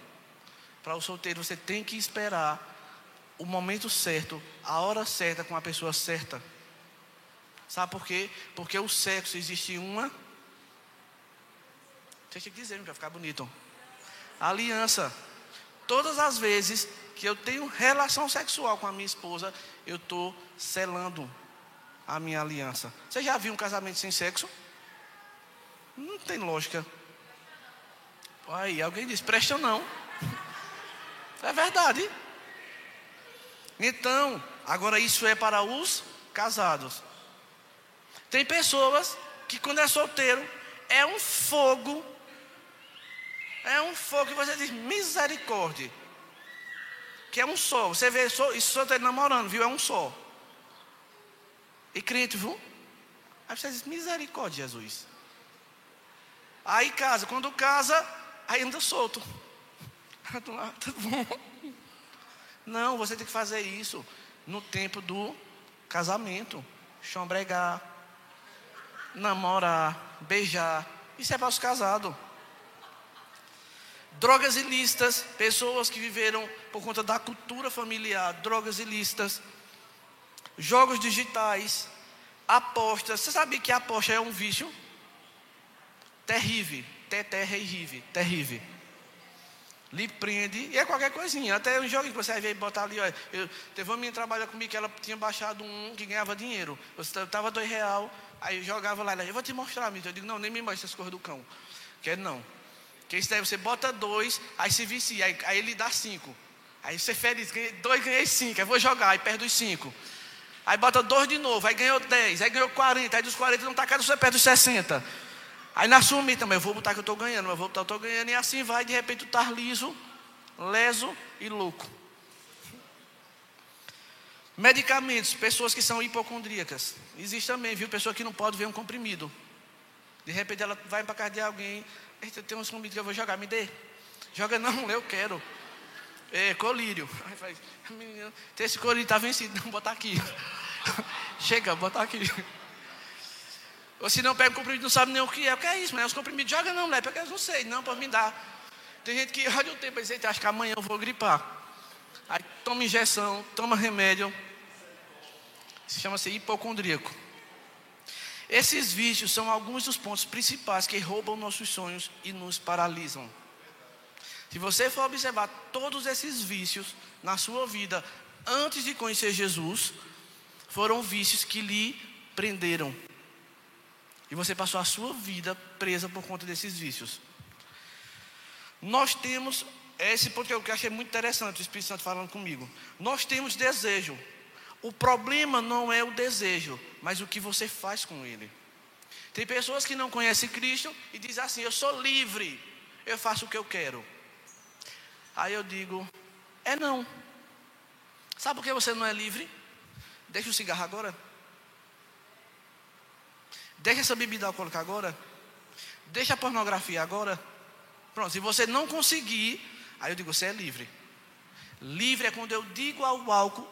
[SPEAKER 1] Para o solteiro, você tem que esperar o momento certo, a hora certa com a pessoa certa. Sabe por quê? Porque o sexo existe uma. Você tinha que dizer, para ficar bonito. aliança. Todas as vezes que eu tenho relação sexual com a minha esposa, eu estou selando a minha aliança. Você já viu um casamento sem sexo? Não tem lógica. Aí, alguém diz, presta não. É verdade. Então, agora isso é para os casados. Tem pessoas que quando é solteiro é um fogo. É um fogo que você diz misericórdia. Que é um só. Você vê isso solteiro namorando, viu? É um só. E crente, viu? Aí você diz misericórdia, Jesus. Aí casa, quando casa, aí anda solto. Tudo bom. Não, você tem que fazer isso no tempo do casamento. Chombregar, namorar, beijar. Isso é para os casados. Drogas ilícitas, pessoas que viveram por conta da cultura familiar, drogas ilícitas. Jogos digitais, apostas. Você sabe que a aposta é um vício? Terrível. Terrível. Terrível lhe prende, e é qualquer coisinha, até um jogo que você vai botar ali, olha, eu, teve uma menina que trabalha comigo que ela tinha baixado um que ganhava dinheiro, você estava dois real, aí eu jogava lá, eu vou te mostrar, menina, eu digo, não, nem me mostra essas coisas do cão, quer não, que isso daí você bota dois, aí se vicia, aí, aí ele dá cinco, aí você feliz, ganhei, dois ganhei cinco, aí vou jogar, aí perde os cinco, aí bota dois de novo, aí ganhou dez, aí ganhou quarenta, aí dos quarenta não está caro, você perde os sessenta, Aí na sumi também, eu vou botar que eu estou ganhando, eu vou botar que eu estou ganhando, e assim vai, de repente tu liso, leso e louco. Medicamentos, pessoas que são hipocondríacas. Existe também, viu? Pessoa que não pode ver um comprimido. De repente ela vai para casa de alguém, Eita, tem uns comprimidos que eu vou jogar, me dê. Joga não, eu quero. É, colírio. Aí esse colírio, está vencido, não, botar aqui. Chega, botar aqui. Ou se não pega o comprimido, não sabe nem o que é. O que é isso, mas os comprimidos joga não, mulher, eu não sei, não, para me dar. Tem gente que olha o tempo e diz, acho que amanhã eu vou gripar. Aí toma injeção, toma remédio. Se chama-se hipocondríaco. Esses vícios são alguns dos pontos principais que roubam nossos sonhos e nos paralisam. Se você for observar todos esses vícios na sua vida antes de conhecer Jesus, foram vícios que lhe prenderam. E você passou a sua vida presa por conta desses vícios. Nós temos, esse ponto que eu achei muito interessante, o Espírito Santo falando comigo. Nós temos desejo. O problema não é o desejo, mas o que você faz com ele. Tem pessoas que não conhecem Cristo e dizem assim: Eu sou livre, eu faço o que eu quero. Aí eu digo: É não. Sabe por que você não é livre? Deixa o cigarro agora. Deixa essa bebida alcoólica agora. Deixa a pornografia agora. Pronto, se você não conseguir, aí eu digo: Você é livre. Livre é quando eu digo ao álcool: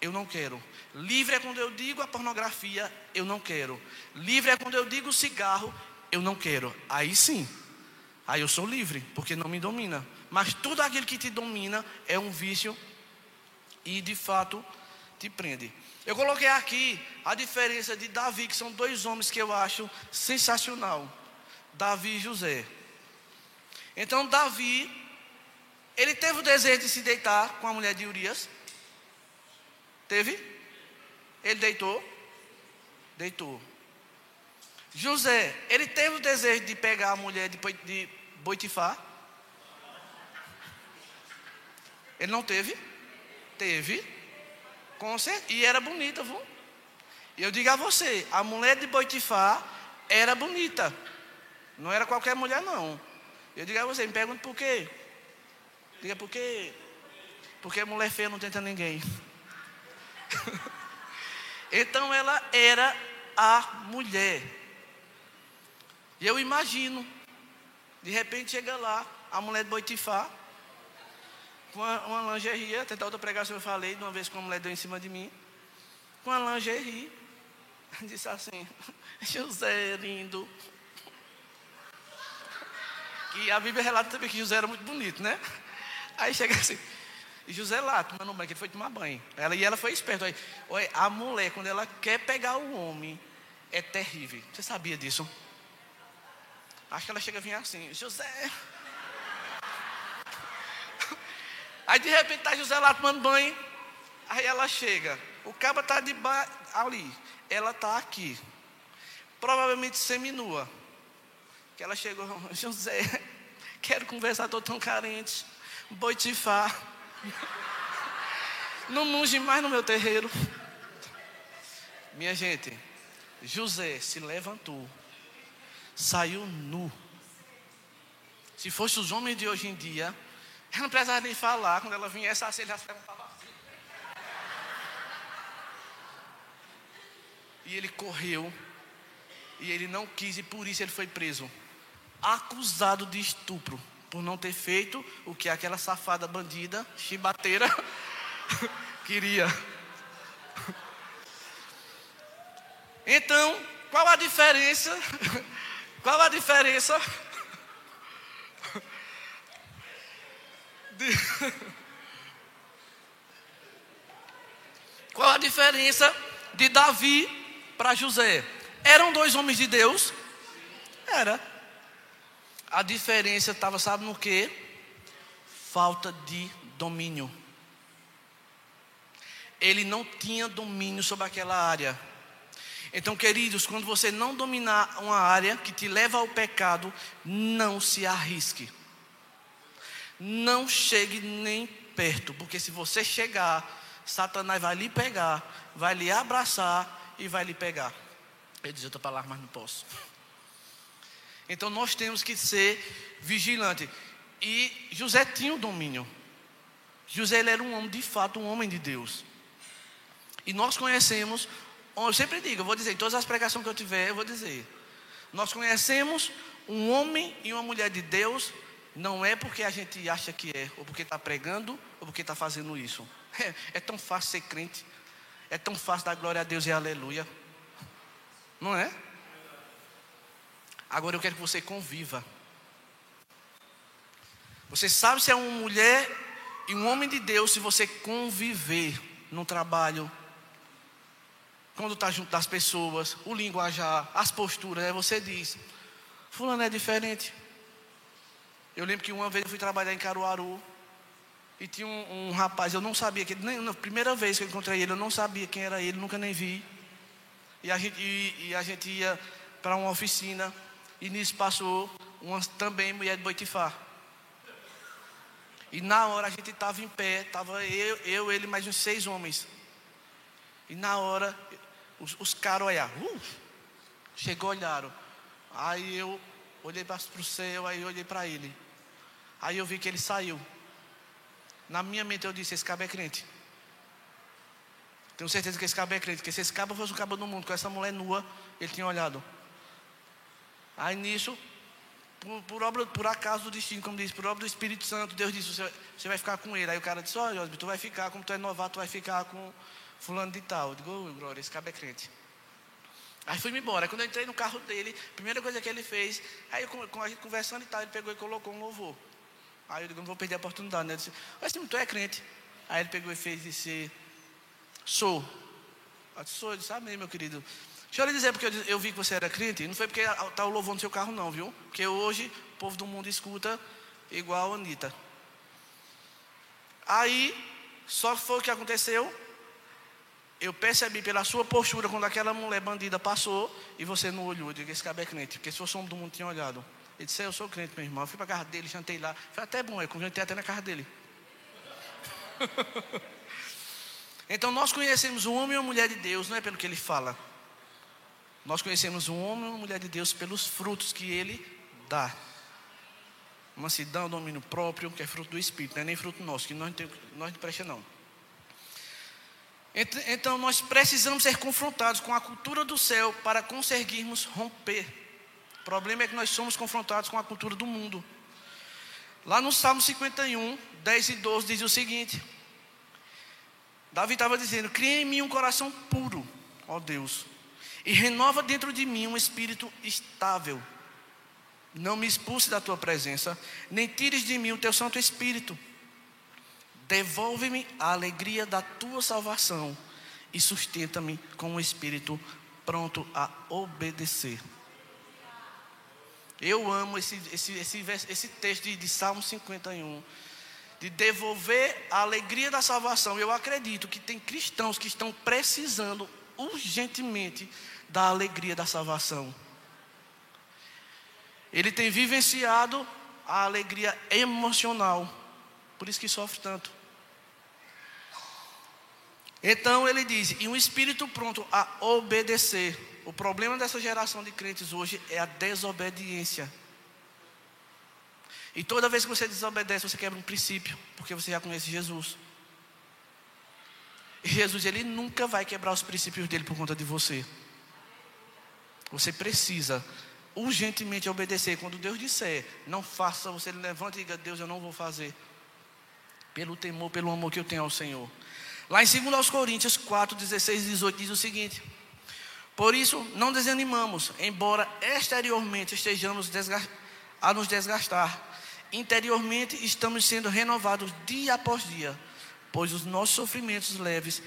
[SPEAKER 1] Eu não quero. Livre é quando eu digo a pornografia: Eu não quero. Livre é quando eu digo cigarro: Eu não quero. Aí sim. Aí eu sou livre, porque não me domina. Mas tudo aquilo que te domina é um vício e de fato te prende. Eu coloquei aqui a diferença de Davi, que são dois homens que eu acho sensacional. Davi e José. Então Davi, ele teve o desejo de se deitar com a mulher de Urias. Teve? Ele deitou? Deitou. José, ele teve o desejo de pegar a mulher de, Boitifá? Ele não teve? Teve. Com. E era bonita, viu? E eu digo a você, a mulher de Boitifá era bonita. Não era qualquer mulher, não. Eu digo a você, me pergunta por quê? Diga por quê? Porque mulher feia não tenta ninguém. então ela era a mulher. E eu imagino de repente chega lá, a mulher de Boitifá, com uma, uma lingerie, até da outra pregação eu falei, de uma vez que uma mulher deu em cima de mim, com uma lingerie, disse assim, José lindo. Que a Bíblia relata também que José era muito bonito, né? Aí chega assim, José lá, tomando banho, que ele foi tomar banho. Ela, e ela foi esperta. Aí, a mulher, quando ela quer pegar o homem, é terrível. Você sabia disso? Acho que ela chega a vir assim, José. Aí de repente está José lá tomando banho. Aí ela chega. O cabo está de ba... ali. Ela está aqui. Provavelmente seminua. Que ela chegou, José, quero conversar, estou tão carente. Boitifá. Não munge mais no meu terreiro. Minha gente, José se levantou saiu nu. Se fosse os homens de hoje em dia, ela não precisava nem falar. Quando ela viesse assim, ele já se levantava assim. E ele correu. E ele não quis, e por isso ele foi preso. Acusado de estupro. Por não ter feito o que aquela safada bandida, chibateira, queria. Então, qual a diferença qual a diferença? Qual a diferença de Davi para José? Eram dois homens de Deus? Era. A diferença estava, sabe no que? Falta de domínio. Ele não tinha domínio sobre aquela área. Então, queridos, quando você não dominar uma área que te leva ao pecado, não se arrisque. Não chegue nem perto, porque se você chegar, Satanás vai lhe pegar, vai lhe abraçar e vai lhe pegar. Eu disse outra palavra, mas não posso. Então nós temos que ser vigilantes. E José tinha o domínio. José ele era um homem, de fato, um homem de Deus. E nós conhecemos eu sempre digo, eu vou dizer, em todas as pregações que eu tiver, eu vou dizer. Nós conhecemos um homem e uma mulher de Deus, não é porque a gente acha que é, ou porque está pregando, ou porque está fazendo isso. É, é tão fácil ser crente, é tão fácil dar glória a Deus e aleluia. Não é? Agora eu quero que você conviva. Você sabe se é uma mulher e um homem de Deus se você conviver no trabalho, quando está junto das pessoas, o linguajar, as posturas, aí você diz: Fulano é diferente. Eu lembro que uma vez eu fui trabalhar em Caruaru E tinha um, um rapaz, eu não sabia, que nem na primeira vez que eu encontrei ele, eu não sabia quem era ele, nunca nem vi. E a gente, e, e a gente ia para uma oficina, e nisso passou uma também mulher de Boitifá. E na hora a gente estava em pé, estava eu, eu, ele, mais uns seis homens. E na hora, os, os caras olharam, uh, chegou, olharam. Aí eu olhei para o céu, aí olhei para ele. Aí eu vi que ele saiu. Na minha mente eu disse: esse cabo é crente. Tenho certeza que esse cabo é crente. Porque se esse cabo fosse um cabo do mundo com essa mulher nua, ele tinha olhado. Aí nisso, por, por, obra, por acaso do destino, como diz, por obra do Espírito Santo, Deus disse: você, você vai ficar com ele. Aí o cara disse: Olha, tu vai ficar, como tu é novato, tu vai ficar com fulano de tal. Eu digo: oh, Glória, esse cabo é crente. Aí fui-me embora. Quando eu entrei no carro dele, a primeira coisa que ele fez, aí com, a gente conversando e tal, ele pegou e colocou um louvor. Aí eu digo: Não vou perder a oportunidade. Né? Ele disse: Mas tu é crente. Aí ele pegou e fez e disse: Sou. Eu disse: Sou. Eu disse: Amém, meu querido. Deixa eu lhe dizer, porque eu, eu, vi que você era crente, não foi porque está o louvor no seu carro, não, viu? Porque hoje o povo do mundo escuta igual a Anitta. Aí, só foi o que aconteceu. Eu percebi pela sua postura quando aquela mulher bandida passou e você não olhou. Eu digo, esse cabelo é crente, porque se fosse homem do mundo tinha olhado. Ele disse, eu sou crente, meu irmão. Eu fui para a casa dele, jantei lá. Foi até bom, eu jantei até na casa dele. então nós conhecemos um homem e mulher de Deus, não é pelo que ele fala. Nós conhecemos um homem e mulher de Deus pelos frutos que ele dá. Mansidão, domínio próprio, que é fruto do Espírito, não é nem fruto nosso, que nós não, tem, nós não presta não. Então nós precisamos ser confrontados com a cultura do céu para conseguirmos romper. O problema é que nós somos confrontados com a cultura do mundo. Lá no Salmo 51, 10 e 12 diz o seguinte: Davi estava dizendo: Cria em mim um coração puro, ó Deus, e renova dentro de mim um espírito estável. Não me expulse da tua presença, nem tires de mim o teu Santo Espírito. Devolve-me a alegria da tua salvação e sustenta-me com um espírito pronto a obedecer. Eu amo esse, esse, esse, esse texto de, de Salmo 51 de devolver a alegria da salvação. Eu acredito que tem cristãos que estão precisando urgentemente da alegria da salvação. Ele tem vivenciado a alegria emocional, por isso que sofre tanto. Então ele diz: e um espírito pronto a obedecer. O problema dessa geração de crentes hoje é a desobediência. E toda vez que você desobedece, você quebra um princípio, porque você já conhece Jesus. E Jesus, ele nunca vai quebrar os princípios dele por conta de você. Você precisa urgentemente obedecer. Quando Deus disser, não faça, você levanta e diga: Deus, eu não vou fazer. Pelo temor, pelo amor que eu tenho ao Senhor. Lá em 2 Coríntios 4, 16 e 18 diz o seguinte: Por isso não desanimamos, embora exteriormente estejamos a nos desgastar, interiormente estamos sendo renovados dia após dia, pois os nossos sofrimentos leves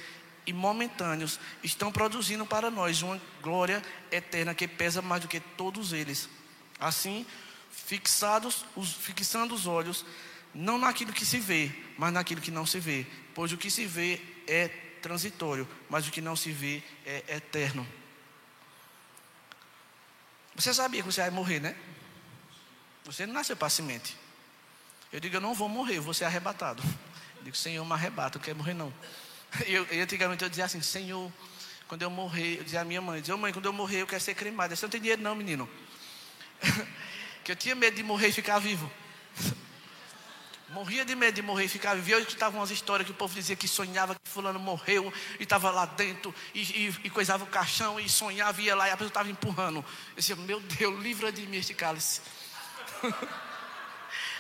[SPEAKER 1] e momentâneos estão produzindo para nós uma glória eterna que pesa mais do que todos eles. Assim, fixados, os, fixando os olhos não naquilo que se vê, mas naquilo que não se vê, pois o que se vê é transitório, mas o que não se vê é eterno. Você sabia que você vai morrer, né? Você não nasceu para semente. Eu digo, eu não vou morrer, eu vou ser arrebatado. Eu digo, Senhor, me arrebata, eu quero morrer não. Eu, eu, antigamente eu dizia assim, Senhor, quando eu morrer, eu dizia à minha mãe, eu dizia, mãe, quando eu morrer eu quero ser cremado. Você não tem dinheiro não, menino. que eu tinha medo de morrer e ficar vivo. Morria de medo de morrer e ficar vivo. Eu escutava umas histórias que o povo dizia que sonhava que fulano morreu e estava lá dentro e, e, e, coisava o caixão e sonhava, ia lá e a pessoa estava empurrando. Eu dizia, meu Deus, livra de mim este cálice.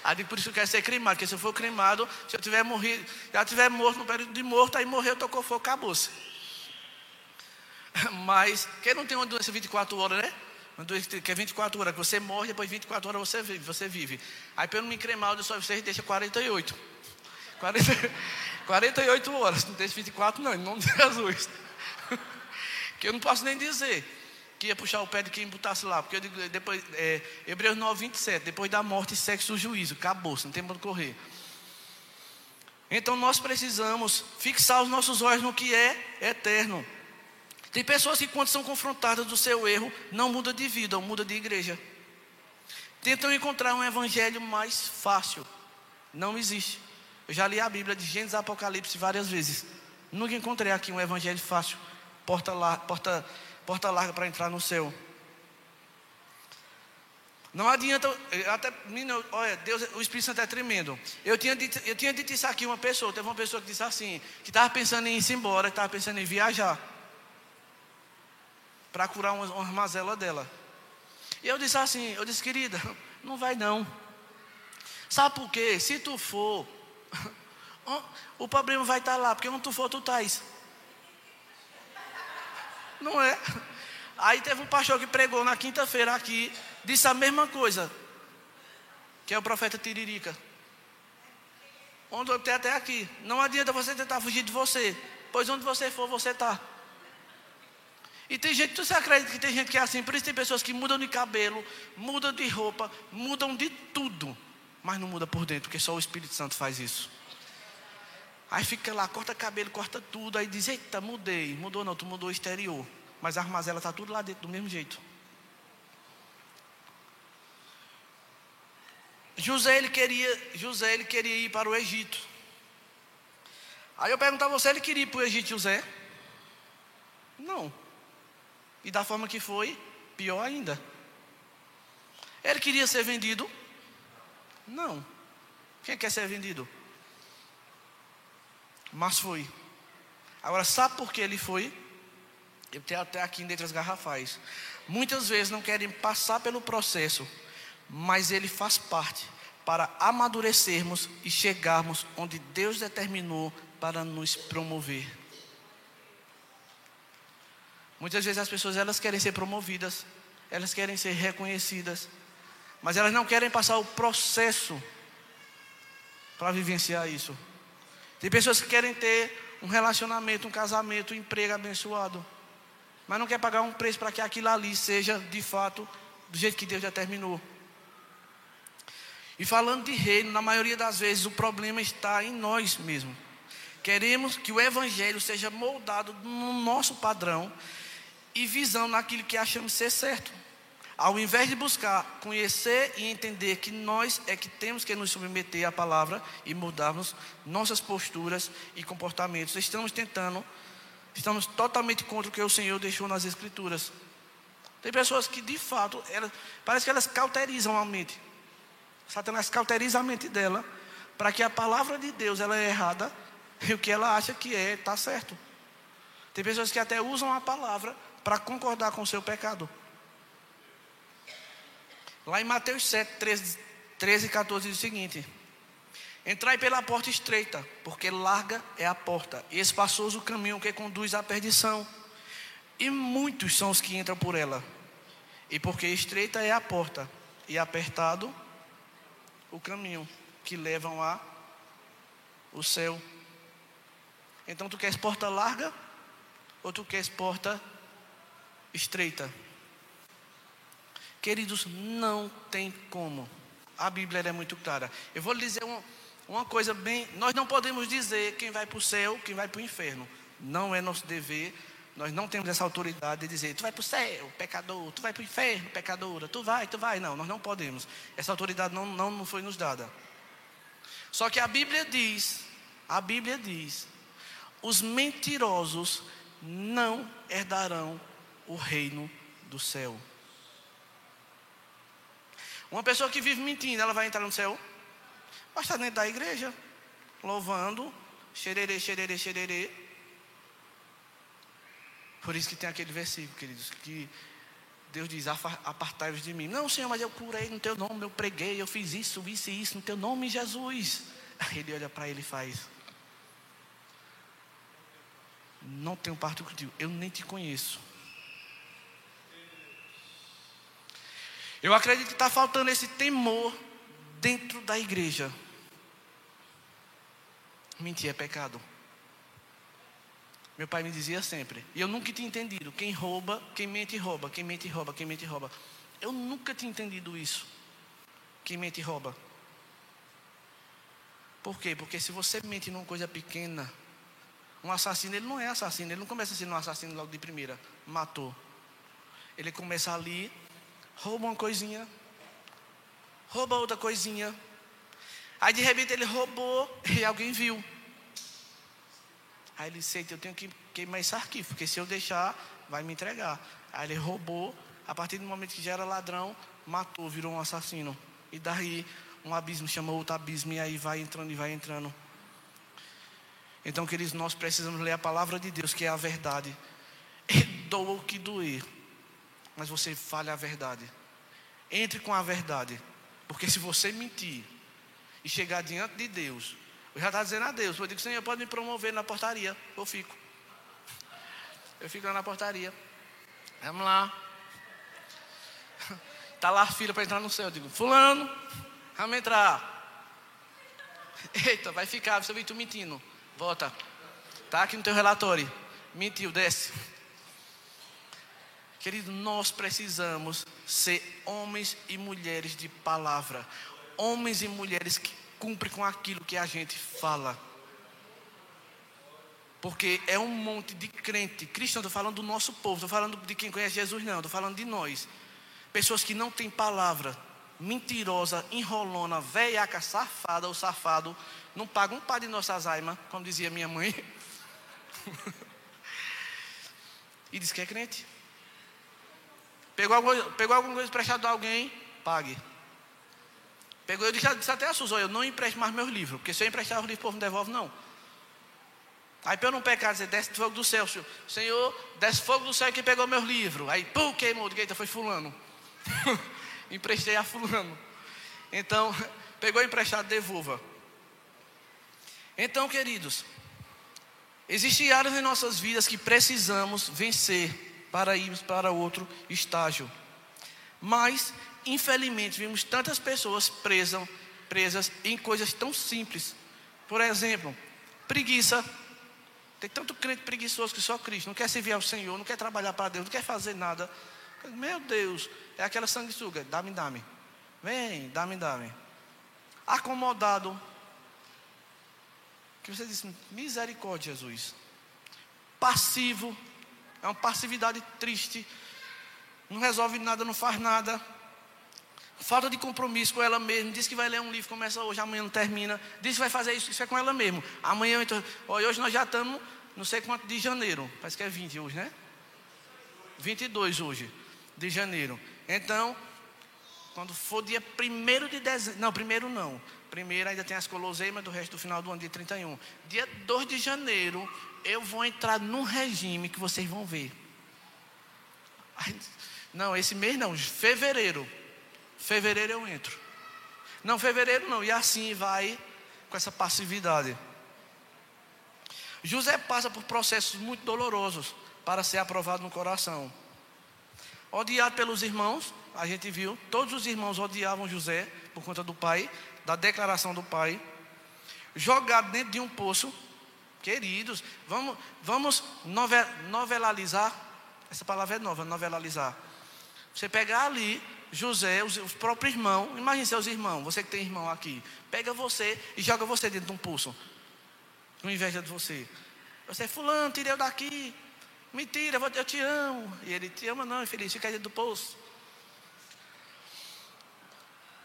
[SPEAKER 1] Aí por isso que eu quero ser cremado, porque se eu for cremado, se eu tiver morrido, já tiver morto no período de morto, aí morreu, tocou fogo, acabou-se. Mas quem não tem uma doença 24 horas, né? Que é 24 horas, que você morre, depois de 24 horas você vive, você vive. Aí pelo me cremar, eu só vocês deixa 48. 40, 48 horas, não deixa 24 não, em nome de Jesus. que eu não posso nem dizer que ia puxar o pé de quem botasse lá, porque eu digo, depois, é, Hebreus 9, 27, depois da morte, sexo, juízo, acabou, não tem para correr. Então nós precisamos fixar os nossos olhos no que é eterno. Tem pessoas que, quando são confrontadas do seu erro, não muda de vida, muda de igreja. Tentam encontrar um evangelho mais fácil. Não existe. Eu já li a Bíblia de Gênesis e Apocalipse várias vezes. Nunca encontrei aqui um evangelho fácil, porta, larga, porta, porta larga para entrar no céu. Não adianta, até, menino, olha, Deus, o Espírito Santo é tremendo. Eu tinha, dito, eu tinha dito isso aqui uma pessoa, teve uma pessoa que disse assim, que estava pensando em ir embora, estava pensando em viajar para curar uma, uma mazela dela. E eu disse assim, eu disse, querida, não vai não. Sabe por quê? Se tu for, o problema vai estar tá lá, porque onde tu for, tu estás. Não é? Aí teve um pastor que pregou na quinta-feira aqui, disse a mesma coisa, que é o profeta Tiririca. Onde eu até aqui. Não adianta você tentar fugir de você, pois onde você for, você está. E tem gente, você acredita que tem gente que é assim, por isso tem pessoas que mudam de cabelo, mudam de roupa, mudam de tudo, mas não muda por dentro, porque só o Espírito Santo faz isso. Aí fica lá, corta cabelo, corta tudo, aí diz, eita, mudei. Mudou não, tu mudou o exterior. Mas a armazela está tudo lá dentro, do mesmo jeito. José ele queria, José ele queria ir para o Egito. Aí eu pergunto a você, ele queria ir para o Egito, José? Não. E da forma que foi, pior ainda. Ele queria ser vendido? Não. Quem quer ser vendido? Mas foi. Agora, sabe por que ele foi? Eu tenho até aqui dentro as garrafais. Muitas vezes não querem passar pelo processo, mas ele faz parte para amadurecermos e chegarmos onde Deus determinou para nos promover. Muitas vezes as pessoas elas querem ser promovidas, elas querem ser reconhecidas, mas elas não querem passar o processo para vivenciar isso. Tem pessoas que querem ter um relacionamento, um casamento, um emprego abençoado, mas não quer pagar um preço para que aquilo ali seja de fato do jeito que Deus determinou. E falando de reino, na maioria das vezes o problema está em nós mesmos. Queremos que o evangelho seja moldado no nosso padrão e visão naquilo que achamos ser certo. Ao invés de buscar conhecer e entender que nós é que temos que nos submeter à palavra e mudarmos nossas posturas e comportamentos, estamos tentando, estamos totalmente contra o que o Senhor deixou nas Escrituras. Tem pessoas que de fato, elas, parece que elas cauterizam a mente. Satanás cauteriza a mente dela para que a palavra de Deus ela é errada e o que ela acha que é está certo. Tem pessoas que até usam a palavra para concordar com o seu pecado. Lá em Mateus 7, 13, 13 e 14 diz o seguinte: Entrai pela porta estreita, porque larga é a porta, e espaçoso o caminho que conduz à perdição, e muitos são os que entram por ela. E porque estreita é a porta, e apertado o caminho que levam a o céu. Então tu queres porta larga ou tu queres porta estreita. Queridos, não tem como. A Bíblia é muito clara. Eu vou lhe dizer uma, uma coisa bem. Nós não podemos dizer quem vai para o céu, quem vai para o inferno. Não é nosso dever. Nós não temos essa autoridade de dizer, tu vai para o céu, pecador, tu vai para o inferno, pecadora, tu vai, tu vai. Não, nós não podemos. Essa autoridade não, não foi nos dada. Só que a Bíblia diz, a Bíblia diz, os mentirosos não herdarão o reino do céu. Uma pessoa que vive mentindo, ela vai entrar no céu? Vai estar dentro da igreja, louvando, xererê, xererê, xererê. Por isso que tem aquele versículo, queridos, que Deus diz: apartai-vos de mim. Não, Senhor, mas eu curei no teu nome, eu preguei, eu fiz isso, isso e isso no teu nome, Jesus. Aí ele olha para ele e faz: Não tenho parte contigo, eu nem te conheço. Eu acredito que está faltando esse temor dentro da igreja. Mentir é pecado. Meu pai me dizia sempre, e eu nunca tinha entendido: quem rouba, quem mente rouba, quem mente rouba, quem mente rouba. Eu nunca tinha entendido isso. Quem mente rouba. Por quê? Porque se você mente numa coisa pequena, um assassino, ele não é assassino, ele não começa sendo um assassino logo de primeira, matou. Ele começa ali, rouba uma coisinha, rouba outra coisinha. Aí de repente ele roubou e alguém viu. Aí ele sente, eu tenho que queimar esse arquivo, porque se eu deixar, vai me entregar. Aí ele roubou, a partir do momento que já era ladrão, matou, virou um assassino. E daí um abismo chama outro abismo, e aí vai entrando e vai entrando. Então, queridos, nós precisamos ler a palavra de Deus, que é a verdade. E doa o que doer, mas você fale a verdade. Entre com a verdade, porque se você mentir e chegar diante de Deus, eu já está dizendo a Deus, eu digo, Senhor, pode me promover na portaria, eu fico. Eu fico lá na portaria. Vamos lá. Está lá a fila para entrar no céu. Eu digo, fulano, vamos entrar. Eita, vai ficar, você viu tu mentindo. Volta. Está aqui no teu relatório. Mentiu, desce. Querido, nós precisamos ser homens e mulheres de palavra. Homens e mulheres que cumprem com aquilo que a gente fala. Porque é um monte de crente cristão. Estou falando do nosso povo. Estou falando de quem conhece Jesus, não. Estou falando de nós. Pessoas que não têm palavra. Mentirosa, enrolona, veiaca, safada ou safado não paga um par de nossas almas, como dizia minha mãe. e diz que é crente. Pegou alguma, pegou alguma coisa emprestada de alguém, pague. Pegou, eu disse, disse até a Suzô, eu não empresto mais meus livros, porque se eu emprestar os livros, o povo não devolve, não. Aí para eu não pecar, dizer, desce fogo do céu, senhor. Senhor, desce fogo do céu que pegou meus livros. Aí, pum, queimou, eita, foi fulano. Emprestei a fulano. Então, pegou emprestado, devolva. Então, queridos, existem áreas em nossas vidas que precisamos vencer para irmos para outro estágio. Mas, infelizmente, vimos tantas pessoas presas, presas em coisas tão simples. Por exemplo, preguiça. Tem tanto crente preguiçoso que só Cristo não quer servir ao Senhor, não quer trabalhar para Deus, não quer fazer nada. Meu Deus, é aquela sanguessuga, dá-me, dá-me. Vem, dá-me, dá-me. Acomodado, que você disse, misericórdia, Jesus. Passivo, é uma passividade triste, não resolve nada, não faz nada. Falta de compromisso com ela mesma. Diz que vai ler um livro, começa hoje, amanhã não termina. Diz que vai fazer isso, isso é com ela mesmo. Amanhã, então, hoje nós já estamos, não sei quanto de janeiro. Parece que é 20 hoje, né? 22 hoje, de janeiro. Então, quando for dia 1 de dezembro. Não, primeiro não. Primeiro ainda tem as coloseimas do resto do final do ano, dia 31. Dia 2 de janeiro, eu vou entrar num regime que vocês vão ver. Não, esse mês não, fevereiro. Fevereiro eu entro. Não, fevereiro não. E assim vai com essa passividade. José passa por processos muito dolorosos para ser aprovado no coração. Odiado pelos irmãos, a gente viu, todos os irmãos odiavam José por conta do pai da declaração do pai, jogado dentro de um poço. Queridos, vamos, vamos novelalizar. Essa palavra é nova, novelalizar. Você pegar ali José, os, os, próprios irmãos, imagine seus irmãos, você que tem irmão aqui, pega você e joga você dentro de um poço, com inveja de você. Você, fulano, tira eu daqui, mentira, eu te amo. E ele te ama, não, infeliz, fica dentro do poço.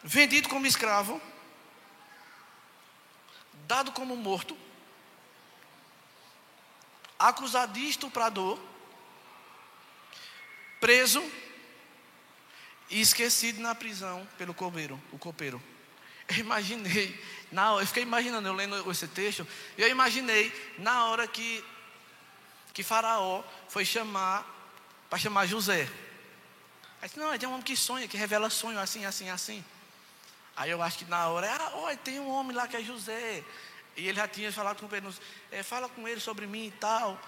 [SPEAKER 1] Vendido como escravo, dado como morto, acusado de estuprador, preso e esquecido na prisão pelo copeiro, o copeiro. Eu imaginei, na hora, eu fiquei imaginando, eu lendo esse texto, eu imaginei na hora que, que Faraó foi chamar, para chamar José. Aí disse, não, tem um homem que sonha, que revela sonho assim, assim, assim. Aí eu acho que na hora, ah, tem um homem lá que é José. E ele já tinha falado com o Pedro, é, fala com ele sobre mim e tal.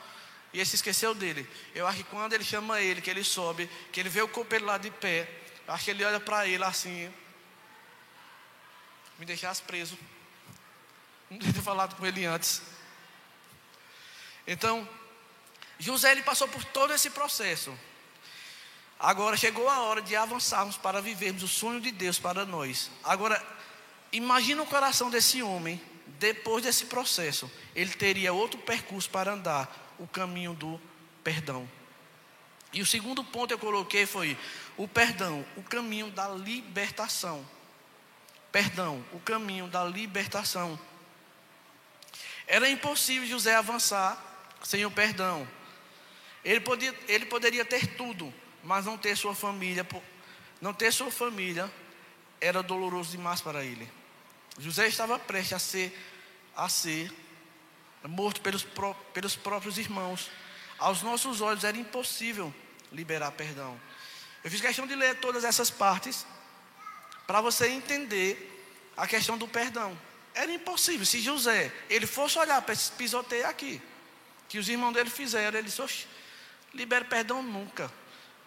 [SPEAKER 1] E ele se esqueceu dele. Eu acho que quando ele chama ele, que ele sobe, que ele vê o copeiro lá de pé, eu acho que ele olha para ele assim, me deixasse preso. Não devia ter falado com ele antes. Então, José ele passou por todo esse processo. Agora chegou a hora de avançarmos para vivermos o sonho de Deus para nós. Agora, imagina o coração desse homem, depois desse processo, ele teria outro percurso para andar, o caminho do perdão. E o segundo ponto eu coloquei foi o perdão, o caminho da libertação. Perdão, o caminho da libertação. Era impossível José avançar sem o perdão. Ele, podia, ele poderia ter tudo, mas não ter sua família. Não ter sua família era doloroso demais para ele. José estava prestes a ser, a ser morto pelos, pelos próprios irmãos. Aos nossos olhos era impossível liberar perdão. Eu fiz questão de ler todas essas partes para você entender a questão do perdão. Era impossível. Se José ele fosse olhar para esse pisoteio aqui, que os irmãos dele fizeram, ele disse: libere perdão nunca.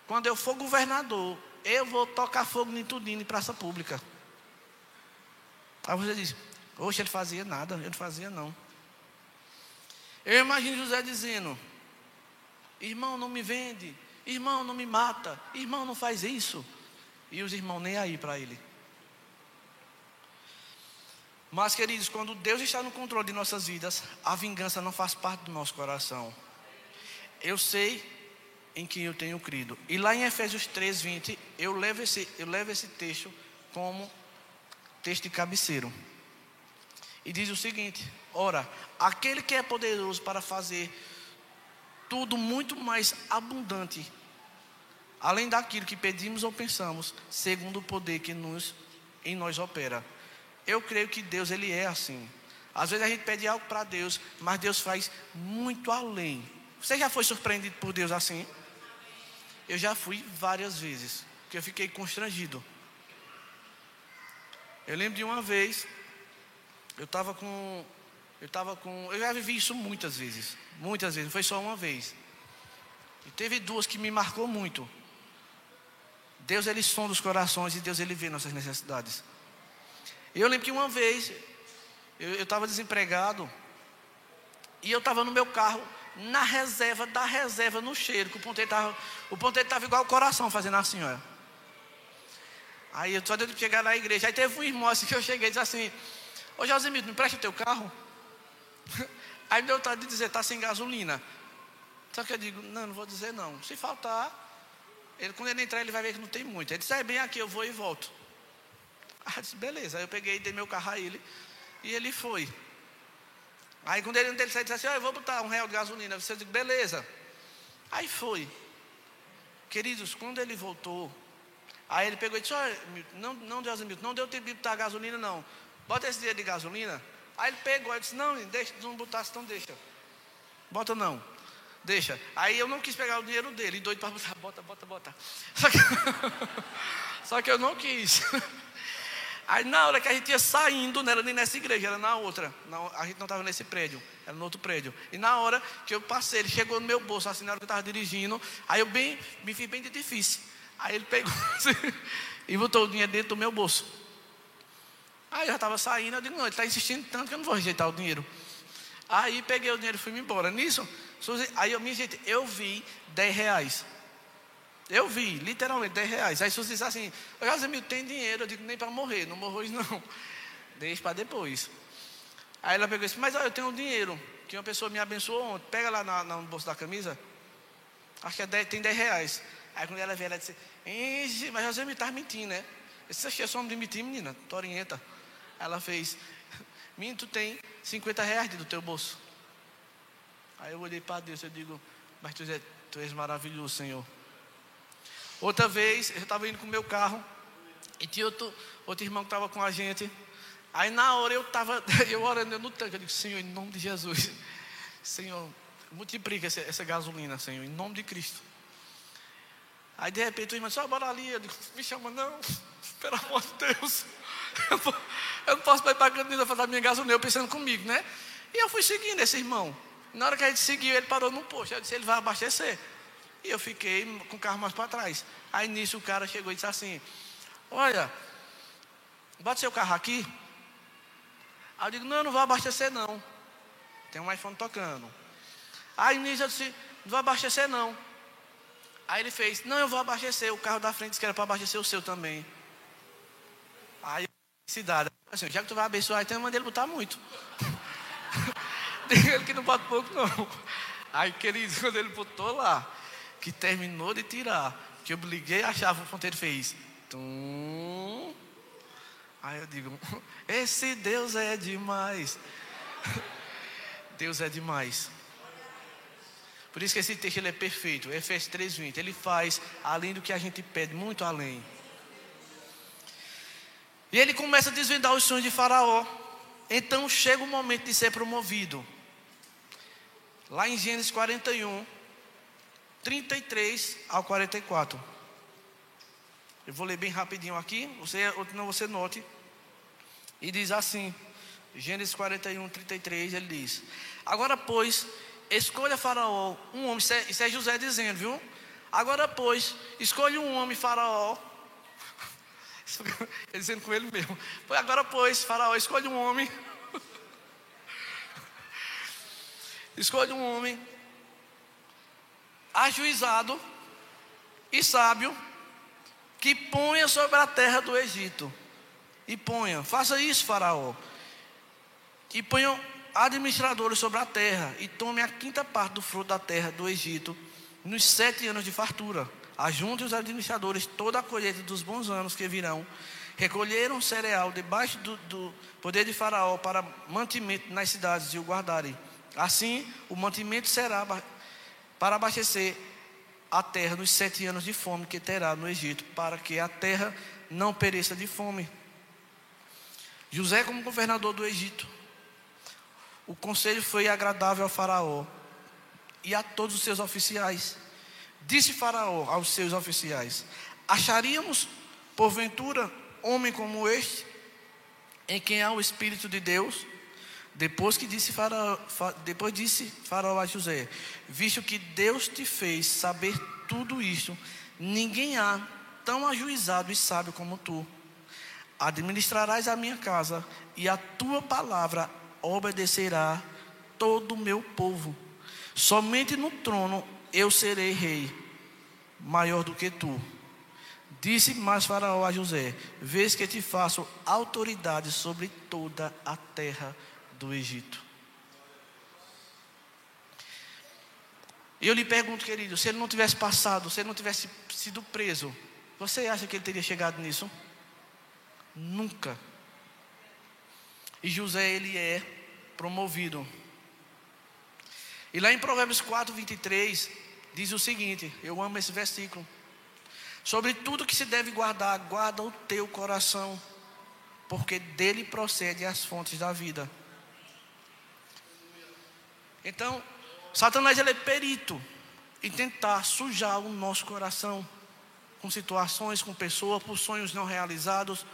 [SPEAKER 1] Quando eu for governador, eu vou tocar fogo em tudinho em praça pública. Aí você diz, oxe, ele fazia nada, ele fazia não. Eu imagino José dizendo, irmão, não me vende, irmão, não me mata, irmão, não faz isso. E os irmãos nem aí para ele. Mas, queridos, quando Deus está no controle de nossas vidas, a vingança não faz parte do nosso coração. Eu sei em quem eu tenho crido. E lá em Efésios 3, 20, eu levo esse, eu levo esse texto como texto de cabeceiro. E diz o seguinte: Ora, aquele que é poderoso para fazer tudo muito mais abundante, além daquilo que pedimos ou pensamos, segundo o poder que nos, em nós opera. Eu creio que Deus ele é assim. Às vezes a gente pede algo para Deus, mas Deus faz muito além. Você já foi surpreendido por Deus assim? Eu já fui várias vezes, porque eu fiquei constrangido. Eu lembro de uma vez, eu estava com, eu estava com, eu já vivi isso muitas vezes, muitas vezes, não foi só uma vez. E teve duas que me marcou muito. Deus ele sonda os corações e Deus ele vê nossas necessidades. Eu lembro que uma vez eu estava desempregado e eu estava no meu carro na reserva da reserva no cheiro, que o ponteiro estava, o ponteiro estava igual o coração fazendo assim, olha. Aí eu só deu de chegar na igreja. Aí teve um irmão assim que eu cheguei e disse assim: Ô Josimito, me presta o teu carro? Aí me deu vontade de dizer: está sem gasolina. Só que eu digo: Não, não vou dizer não. Se faltar, ele, quando ele entrar, ele vai ver que não tem muito. Ele disse: É bem aqui, eu vou e volto. Aí eu disse: Beleza. Aí eu peguei e dei meu carro a ele. E ele foi. Aí quando ele, ele saiu, disse assim: oh, Eu vou botar um real de gasolina. Você disse: Beleza. Aí foi. Queridos, quando ele voltou, Aí ele pegou e disse: Olha, não, não Deus Milton, não deu tempo de botar gasolina, não. Bota esse dinheiro de gasolina. Aí ele pegou e disse: Não, deixa, não botasse, então deixa. Bota não. Deixa. Aí eu não quis pegar o dinheiro dele, doido para botar, bota, bota, bota. Só que, só que eu não quis. Aí na hora que a gente ia saindo, não era nem nessa igreja, era na outra. a gente não estava nesse prédio, era no outro prédio. E na hora que eu passei, ele chegou no meu bolso, assim na hora que eu estava dirigindo. Aí eu bem, me fiz bem de difícil. Aí ele pegou assim, e botou o dinheiro dentro do meu bolso. Aí eu já estava saindo, eu digo, não, ele está insistindo tanto que eu não vou rejeitar o dinheiro. Aí peguei o dinheiro e fui embora. Nisso, aí eu me gente, eu vi 10 reais. Eu vi, literalmente, 10 reais. Aí Suzy disse assim, me tem dinheiro, eu digo, nem para morrer, não morro hoje não. Deixa para depois. Aí ela pegou e disse, mas olha, eu tenho um dinheiro, que uma pessoa me abençoou ontem, pega lá na, no bolso da camisa. Acho que é 10, tem 10 reais. Aí quando ela veio, ela disse, mas José me está mentindo, né? É só de mentir, menina, tu orienta. Ela fez, menino, tu tem 50 reais do teu bolso. Aí eu olhei para Deus, eu digo, mas tu, tu és maravilhoso, Senhor. Outra vez, eu estava indo com o meu carro, e tinha outro, outro irmão que estava com a gente. Aí na hora eu estava, eu orando no tanque, eu digo, Senhor, em nome de Jesus, Senhor, multiplica essa, essa gasolina, Senhor, em nome de Cristo. Aí de repente o irmão disse, ah, bora ali. Eu digo, me chama não, pelo amor de Deus. Eu, não posso ir para a cantina fazer minha gasolina, eu pensando comigo, né? E eu fui seguindo esse irmão. Na hora que a gente seguiu, ele parou num posto. Eu disse, ele vai abastecer. E eu fiquei com o carro mais para trás. Aí nisso o cara chegou e disse assim, olha, bota seu carro aqui. Aí eu digo, não, eu não vou abastecer não. Tem um iPhone tocando. Aí nisso eu disse, não vou abastecer não. Aí ele fez, não, eu vou abastecer o carro da frente, que era para abastecer o seu também. Aí cidade. Assim, já que tu vai abençoar, então manda ele botar muito. Ele que não bota pouco, não. Aí, querido, quando ele botou lá, que terminou de tirar, que eu liguei a chave, o ponteiro fez. Tum. Aí eu digo, esse Deus é demais. Deus é demais. Por isso que esse texto ele é perfeito. Efésios 3:20. Ele faz além do que a gente pede, muito além. E ele começa a desvendar os sonhos de Faraó. Então chega o momento de ser promovido. Lá em Gênesis 41, 33 ao 44. Eu vou ler bem rapidinho aqui, você, não você note. E diz assim: Gênesis 41, 33, ele diz: Agora, pois, escolha Faraó um homem, isso é, isso é José dizendo, viu? Agora, pois, escolha um homem, Faraó. Ele dizendo com ele mesmo. Agora, pois, Faraó, escolhe um homem. escolhe um homem ajuizado e sábio que ponha sobre a terra do Egito. E ponha, faça isso, Faraó. E ponha administradores sobre a terra. E tome a quinta parte do fruto da terra do Egito nos sete anos de fartura. Ajunte os administradores toda a colheita dos bons anos que virão. Recolheram cereal debaixo do, do poder de Faraó para mantimento nas cidades e o guardarem. Assim, o mantimento será para abastecer a terra nos sete anos de fome que terá no Egito, para que a terra não pereça de fome. José, como governador do Egito, o conselho foi agradável ao Faraó e a todos os seus oficiais. Disse Faraó aos seus oficiais: Acharíamos, porventura, homem como este, em quem há o Espírito de Deus? Depois que disse Faraó, depois disse Faraó a José: Visto que Deus te fez saber tudo isto, ninguém há tão ajuizado e sábio como tu. Administrarás a minha casa e a tua palavra obedecerá todo o meu povo. Somente no trono eu serei rei, maior do que tu. Disse mais Faraó a José: Vês que te faço autoridade sobre toda a terra do Egito. E eu lhe pergunto, querido, se ele não tivesse passado, se ele não tivesse sido preso, você acha que ele teria chegado nisso? Nunca. E José, ele é promovido. E lá em Provérbios 4, 23, diz o seguinte: eu amo esse versículo. Sobre tudo que se deve guardar, guarda o teu coração, porque dele procede as fontes da vida. Então, Satanás ele é perito em tentar sujar o nosso coração com situações, com pessoas, por sonhos não realizados,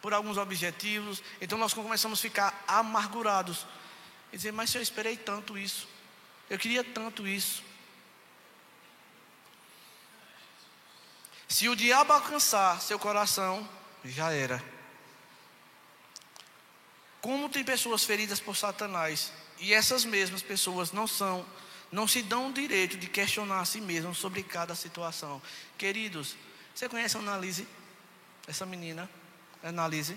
[SPEAKER 1] por alguns objetivos. Então nós começamos a ficar amargurados e dizer: Mas eu esperei tanto isso, eu queria tanto isso. Se o diabo alcançar seu coração, já era. Como tem pessoas feridas por Satanás e essas mesmas pessoas não são, não se dão o direito de questionar a si mesmas sobre cada situação. Queridos, você conhece a Analise? Essa menina, Analise?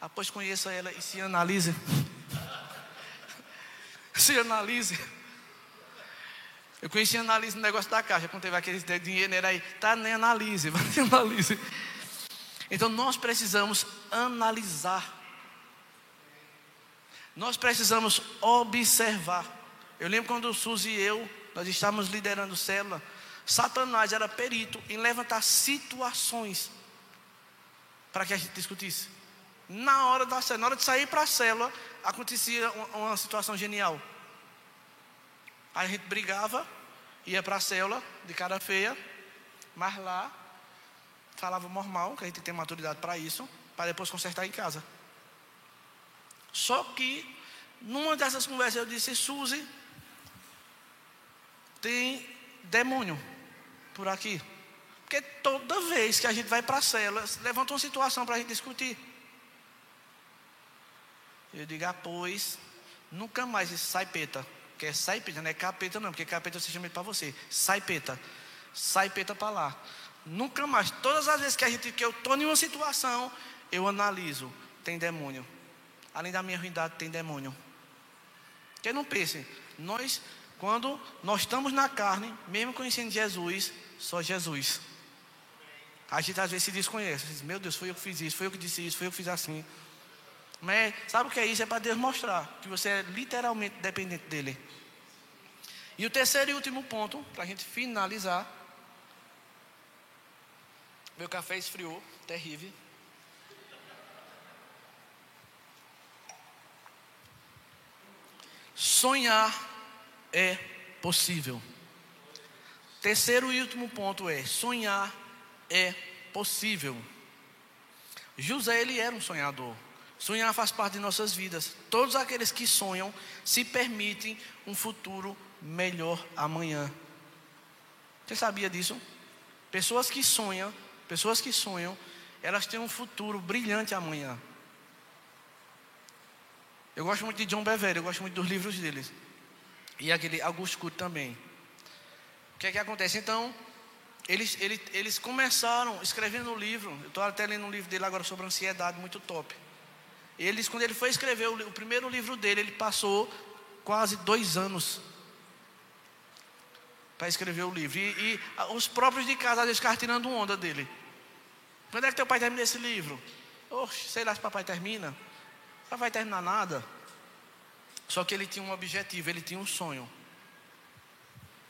[SPEAKER 1] Após conheça ela e se analise. se analise. Eu conheci a Analise no negócio da caixa, quando teve aquele dinheiro aí, tá nem analise, vai analise. Então nós precisamos analisar nós precisamos observar. Eu lembro quando o Suzy e eu, nós estávamos liderando célula, Satanás era perito em levantar situações para que a gente discutisse. Na hora da célula, na hora de sair para a célula, acontecia uma, uma situação genial. Aí a gente brigava, ia para a célula de cara feia, mas lá falava normal, que a gente tem maturidade para isso, para depois consertar em casa. Só que, numa dessas conversas, eu disse: Suzy, tem demônio por aqui. Porque toda vez que a gente vai para a célula, levanta uma situação para a gente discutir. Eu digo, ah, pois, nunca mais esse saipeta. Que é saipeta, não é capeta não, porque capeta você chama para você. Saipeta. Saipeta para lá. Nunca mais. Todas as vezes que, a gente, que eu estou em uma situação, eu analiso: tem demônio. Além da minha ruindade, tem demônio. Que não pense, nós, quando nós estamos na carne, mesmo conhecendo Jesus, só Jesus. A gente às vezes se desconhece. Diz, Meu Deus, foi eu que fiz isso, foi eu que disse isso, foi eu que fiz assim. Mas sabe o que é isso? É para Deus mostrar que você é literalmente dependente dele. E o terceiro e último ponto, para a gente finalizar. Meu café esfriou, terrível. Sonhar é possível. Terceiro e último ponto é: sonhar é possível. José, ele era um sonhador. Sonhar faz parte de nossas vidas. Todos aqueles que sonham se permitem um futuro melhor amanhã. Você sabia disso? Pessoas que sonham, pessoas que sonham, elas têm um futuro brilhante amanhã. Eu gosto muito de John Bevere, eu gosto muito dos livros deles. E aquele Augusto Cury também. O que é que acontece? Então, eles, eles, eles começaram escrevendo um livro. Eu estou até lendo um livro dele agora sobre ansiedade, muito top. Eles, quando ele foi escrever o, o primeiro livro dele, ele passou quase dois anos para escrever o livro. E, e, os próprios de casa, às vezes, ficavam tirando onda dele. Quando é que teu pai termina esse livro? Oxe, sei lá se papai termina. Não vai terminar nada. Só que ele tinha um objetivo, ele tinha um sonho.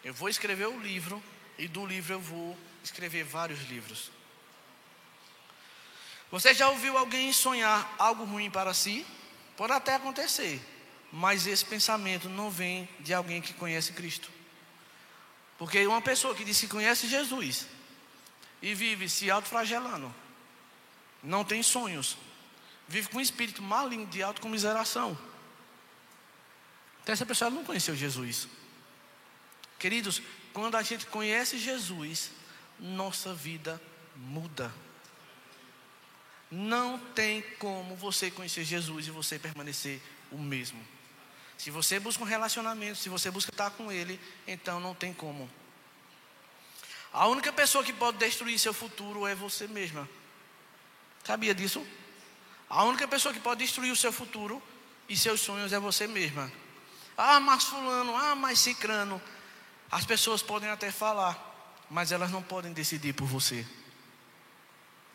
[SPEAKER 1] Eu vou escrever o livro e do livro eu vou escrever vários livros. Você já ouviu alguém sonhar algo ruim para si? Pode até acontecer, mas esse pensamento não vem de alguém que conhece Cristo. Porque uma pessoa que diz que conhece Jesus e vive se autoflagelando, não tem sonhos, vive com um espírito maligno de autocomiseração. Então essa pessoa não conheceu Jesus. Queridos, quando a gente conhece Jesus, nossa vida muda. Não tem como você conhecer Jesus e você permanecer o mesmo. Se você busca um relacionamento, se você busca estar com Ele, então não tem como. A única pessoa que pode destruir seu futuro é você mesma. Sabia disso? A única pessoa que pode destruir o seu futuro e seus sonhos é você mesma. Ah, mas fulano, ah, mas cicrano. As pessoas podem até falar, mas elas não podem decidir por você.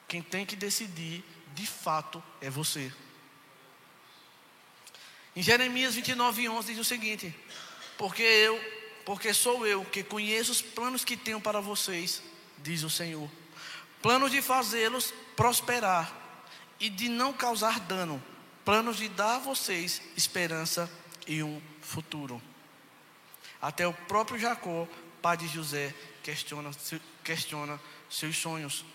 [SPEAKER 1] Quem tem que decidir, de fato, é você. Em Jeremias 29, 11 diz o seguinte: Porque eu, porque sou eu que conheço os planos que tenho para vocês, diz o Senhor. Planos de fazê-los prosperar e de não causar dano, planos de dar a vocês esperança e um futuro. Até o próprio Jacó, pai de José, questiona, questiona seus sonhos.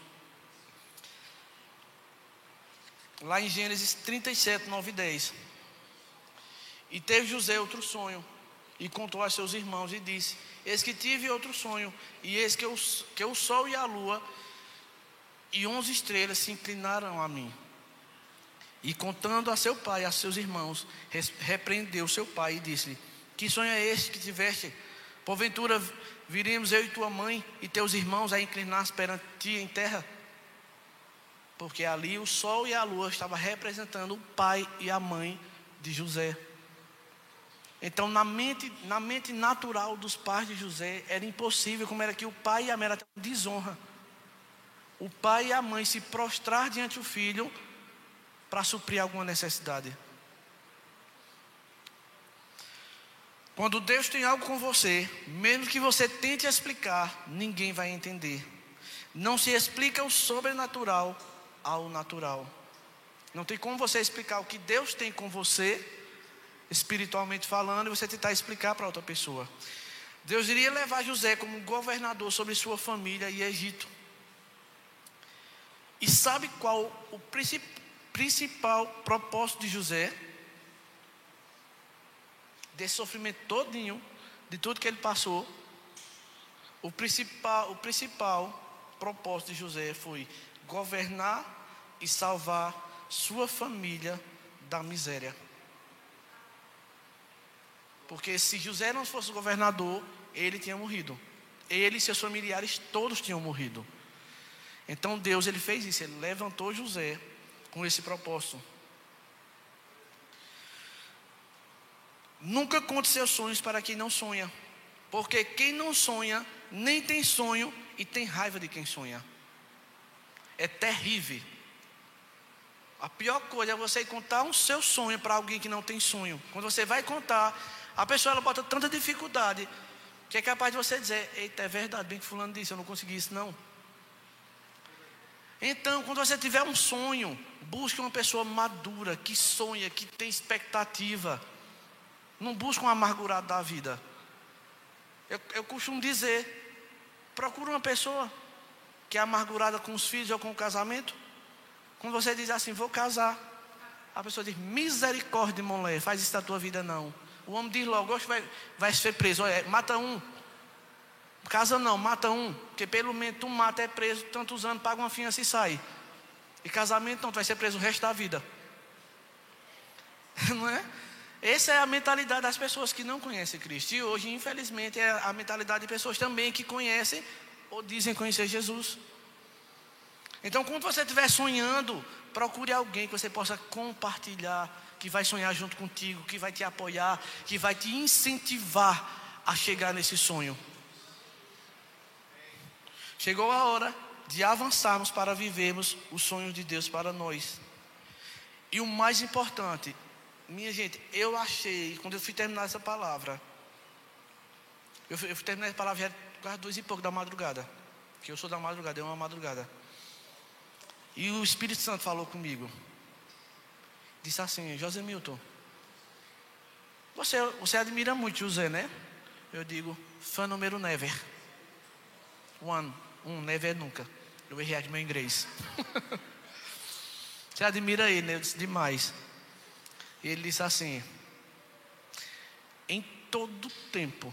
[SPEAKER 1] Lá em Gênesis 37, 9 e 10. E teve José outro sonho, e contou a seus irmãos, e disse: Eis que tive outro sonho, e eis que o, que o sol e a lua e onze estrelas se inclinaram a mim. E contando a seu pai a seus irmãos, repreendeu seu pai e disse-lhe: que sonho é este que tiveste? Porventura viremos eu e tua mãe e teus irmãos a inclinar-se perante ti em terra? Porque ali o sol e a lua estavam representando o pai e a mãe de José. Então, na mente, na mente natural dos pais de José, era impossível, como era que o pai e a mãe era desonra. O pai e a mãe se prostrar diante do filho para suprir alguma necessidade. Quando Deus tem algo com você, mesmo que você tente explicar, ninguém vai entender. Não se explica o sobrenatural ao natural. Não tem como você explicar o que Deus tem com você, espiritualmente falando, e você tentar explicar para outra pessoa. Deus iria levar José como governador sobre sua família e Egito. E sabe qual o principal propósito de José? Desse sofrimento todinho, de tudo que ele passou, o principal, o principal propósito de José foi governar e salvar sua família da miséria. Porque se José não fosse governador, ele tinha morrido. Ele e seus familiares todos tinham morrido. Então Deus ele fez isso, ele levantou José com esse propósito. Nunca conte seus sonhos para quem não sonha, porque quem não sonha nem tem sonho e tem raiva de quem sonha. É terrível. A pior coisa é você contar um seu sonho para alguém que não tem sonho. Quando você vai contar, a pessoa ela bota tanta dificuldade que é capaz de você dizer: Eita, é verdade, bem que Fulano disse, eu não consegui isso não. Então, quando você tiver um sonho, busque uma pessoa madura, que sonha, que tem expectativa. Não busque um amargurado da vida. Eu, eu costumo dizer: procure uma pessoa que é amargurada com os filhos ou com o casamento. Quando você diz assim, vou casar, a pessoa diz, misericórdia, mulher, faz isso da tua vida não. O homem diz logo, vai, vai ser preso, olha, mata um. Casa não, mata um, porque pelo menos tu mata, é preso tantos anos, paga uma fiança e sai. E casamento não, tu vai ser preso o resto da vida. Não é? Essa é a mentalidade das pessoas que não conhecem Cristo. E hoje, infelizmente, é a mentalidade de pessoas também que conhecem ou dizem conhecer Jesus. Então, quando você estiver sonhando, procure alguém que você possa compartilhar, que vai sonhar junto contigo, que vai te apoiar, que vai te incentivar a chegar nesse sonho. Chegou a hora de avançarmos para vivermos o sonho de Deus para nós. E o mais importante, minha gente, eu achei, quando eu fui terminar essa palavra, eu fui, eu fui terminar essa palavra já quase duas e pouco da madrugada, que eu sou da madrugada, é uma madrugada. E o Espírito Santo falou comigo. Disse assim, José Milton, você, você admira muito José, né? Eu digo, fã número never. One, um, never nunca. Eu errei aqui meu inglês. você admira ele, né? Eu disse, demais. Ele disse assim, em todo tempo,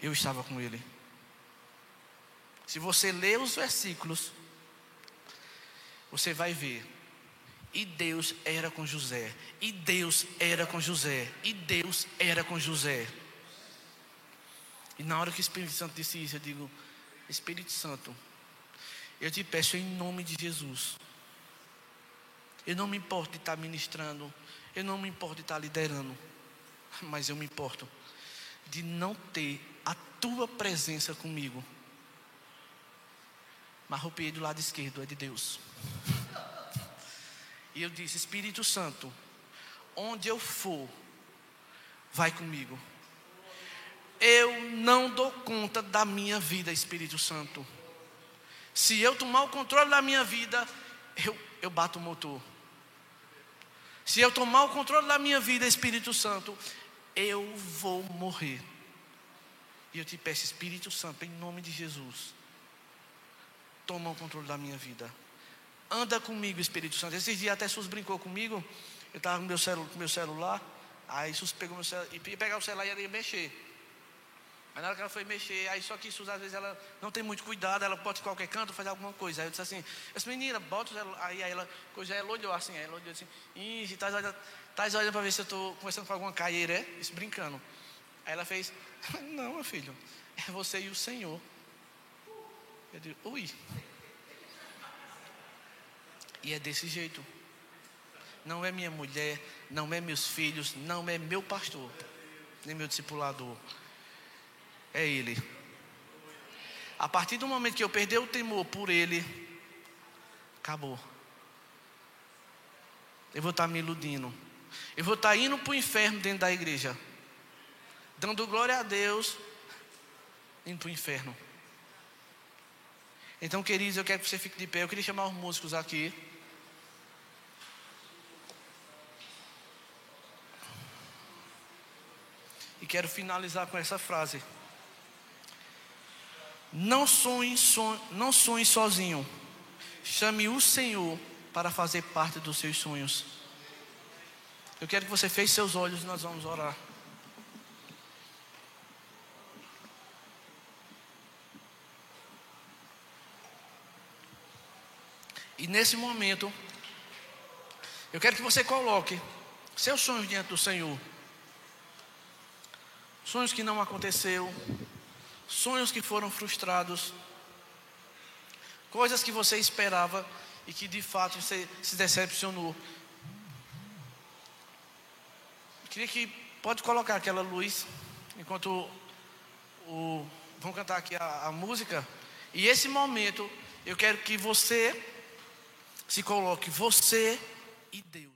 [SPEAKER 1] eu estava com ele. Se você ler os versículos, você vai ver. E Deus era com José. E Deus era com José. E Deus era com José. E na hora que o Espírito Santo disse isso, eu digo: Espírito Santo, eu te peço em nome de Jesus. Eu não me importo de estar ministrando. Eu não me importo de estar liderando. Mas eu me importo de não ter a tua presença comigo. Mas o do lado esquerdo é de Deus. E eu disse: Espírito Santo, onde eu for, vai comigo. Eu não dou conta da minha vida, Espírito Santo. Se eu tomar o controle da minha vida, eu, eu bato o motor. Se eu tomar o controle da minha vida, Espírito Santo, eu vou morrer. E eu te peço, Espírito Santo, em nome de Jesus, toma o controle da minha vida. Anda comigo, Espírito Santo. Esses dias até Sus brincou comigo. Eu estava com meu, meu celular. Aí Sus pegou meu celular e pegar o celular e ia mexer. Mas na hora que ela foi mexer, aí só que Sus às vezes ela não tem muito cuidado, ela pode em qualquer canto fazer alguma coisa. Aí eu disse assim, essa menina, bota. Aí, aí ela, coisa, ela olhou assim, ela olhou assim, ih, tá olhando, tá olhando para ver se eu estou conversando com alguma caieira, é? Isso brincando. Aí ela fez, não, meu filho, é você e o Senhor. Eu digo, ui. E é desse jeito. Não é minha mulher, não é meus filhos, não é meu pastor, nem meu discipulador. É Ele. A partir do momento que eu perder o temor por Ele, acabou. Eu vou estar me iludindo. Eu vou estar indo para o inferno dentro da igreja. Dando glória a Deus, indo para o inferno. Então, queridos, eu quero que você fique de pé. Eu queria chamar os músicos aqui. E quero finalizar com essa frase. Não sonhe, sonhe, não sonhe sozinho. Chame o Senhor para fazer parte dos seus sonhos. Eu quero que você feche seus olhos e nós vamos orar. E nesse momento, eu quero que você coloque seus sonhos diante do Senhor. Sonhos que não aconteceu, sonhos que foram frustrados, coisas que você esperava e que de fato você se decepcionou. Queria que pode colocar aquela luz enquanto o, o vamos cantar aqui a, a música. E esse momento eu quero que você se coloque, você e Deus.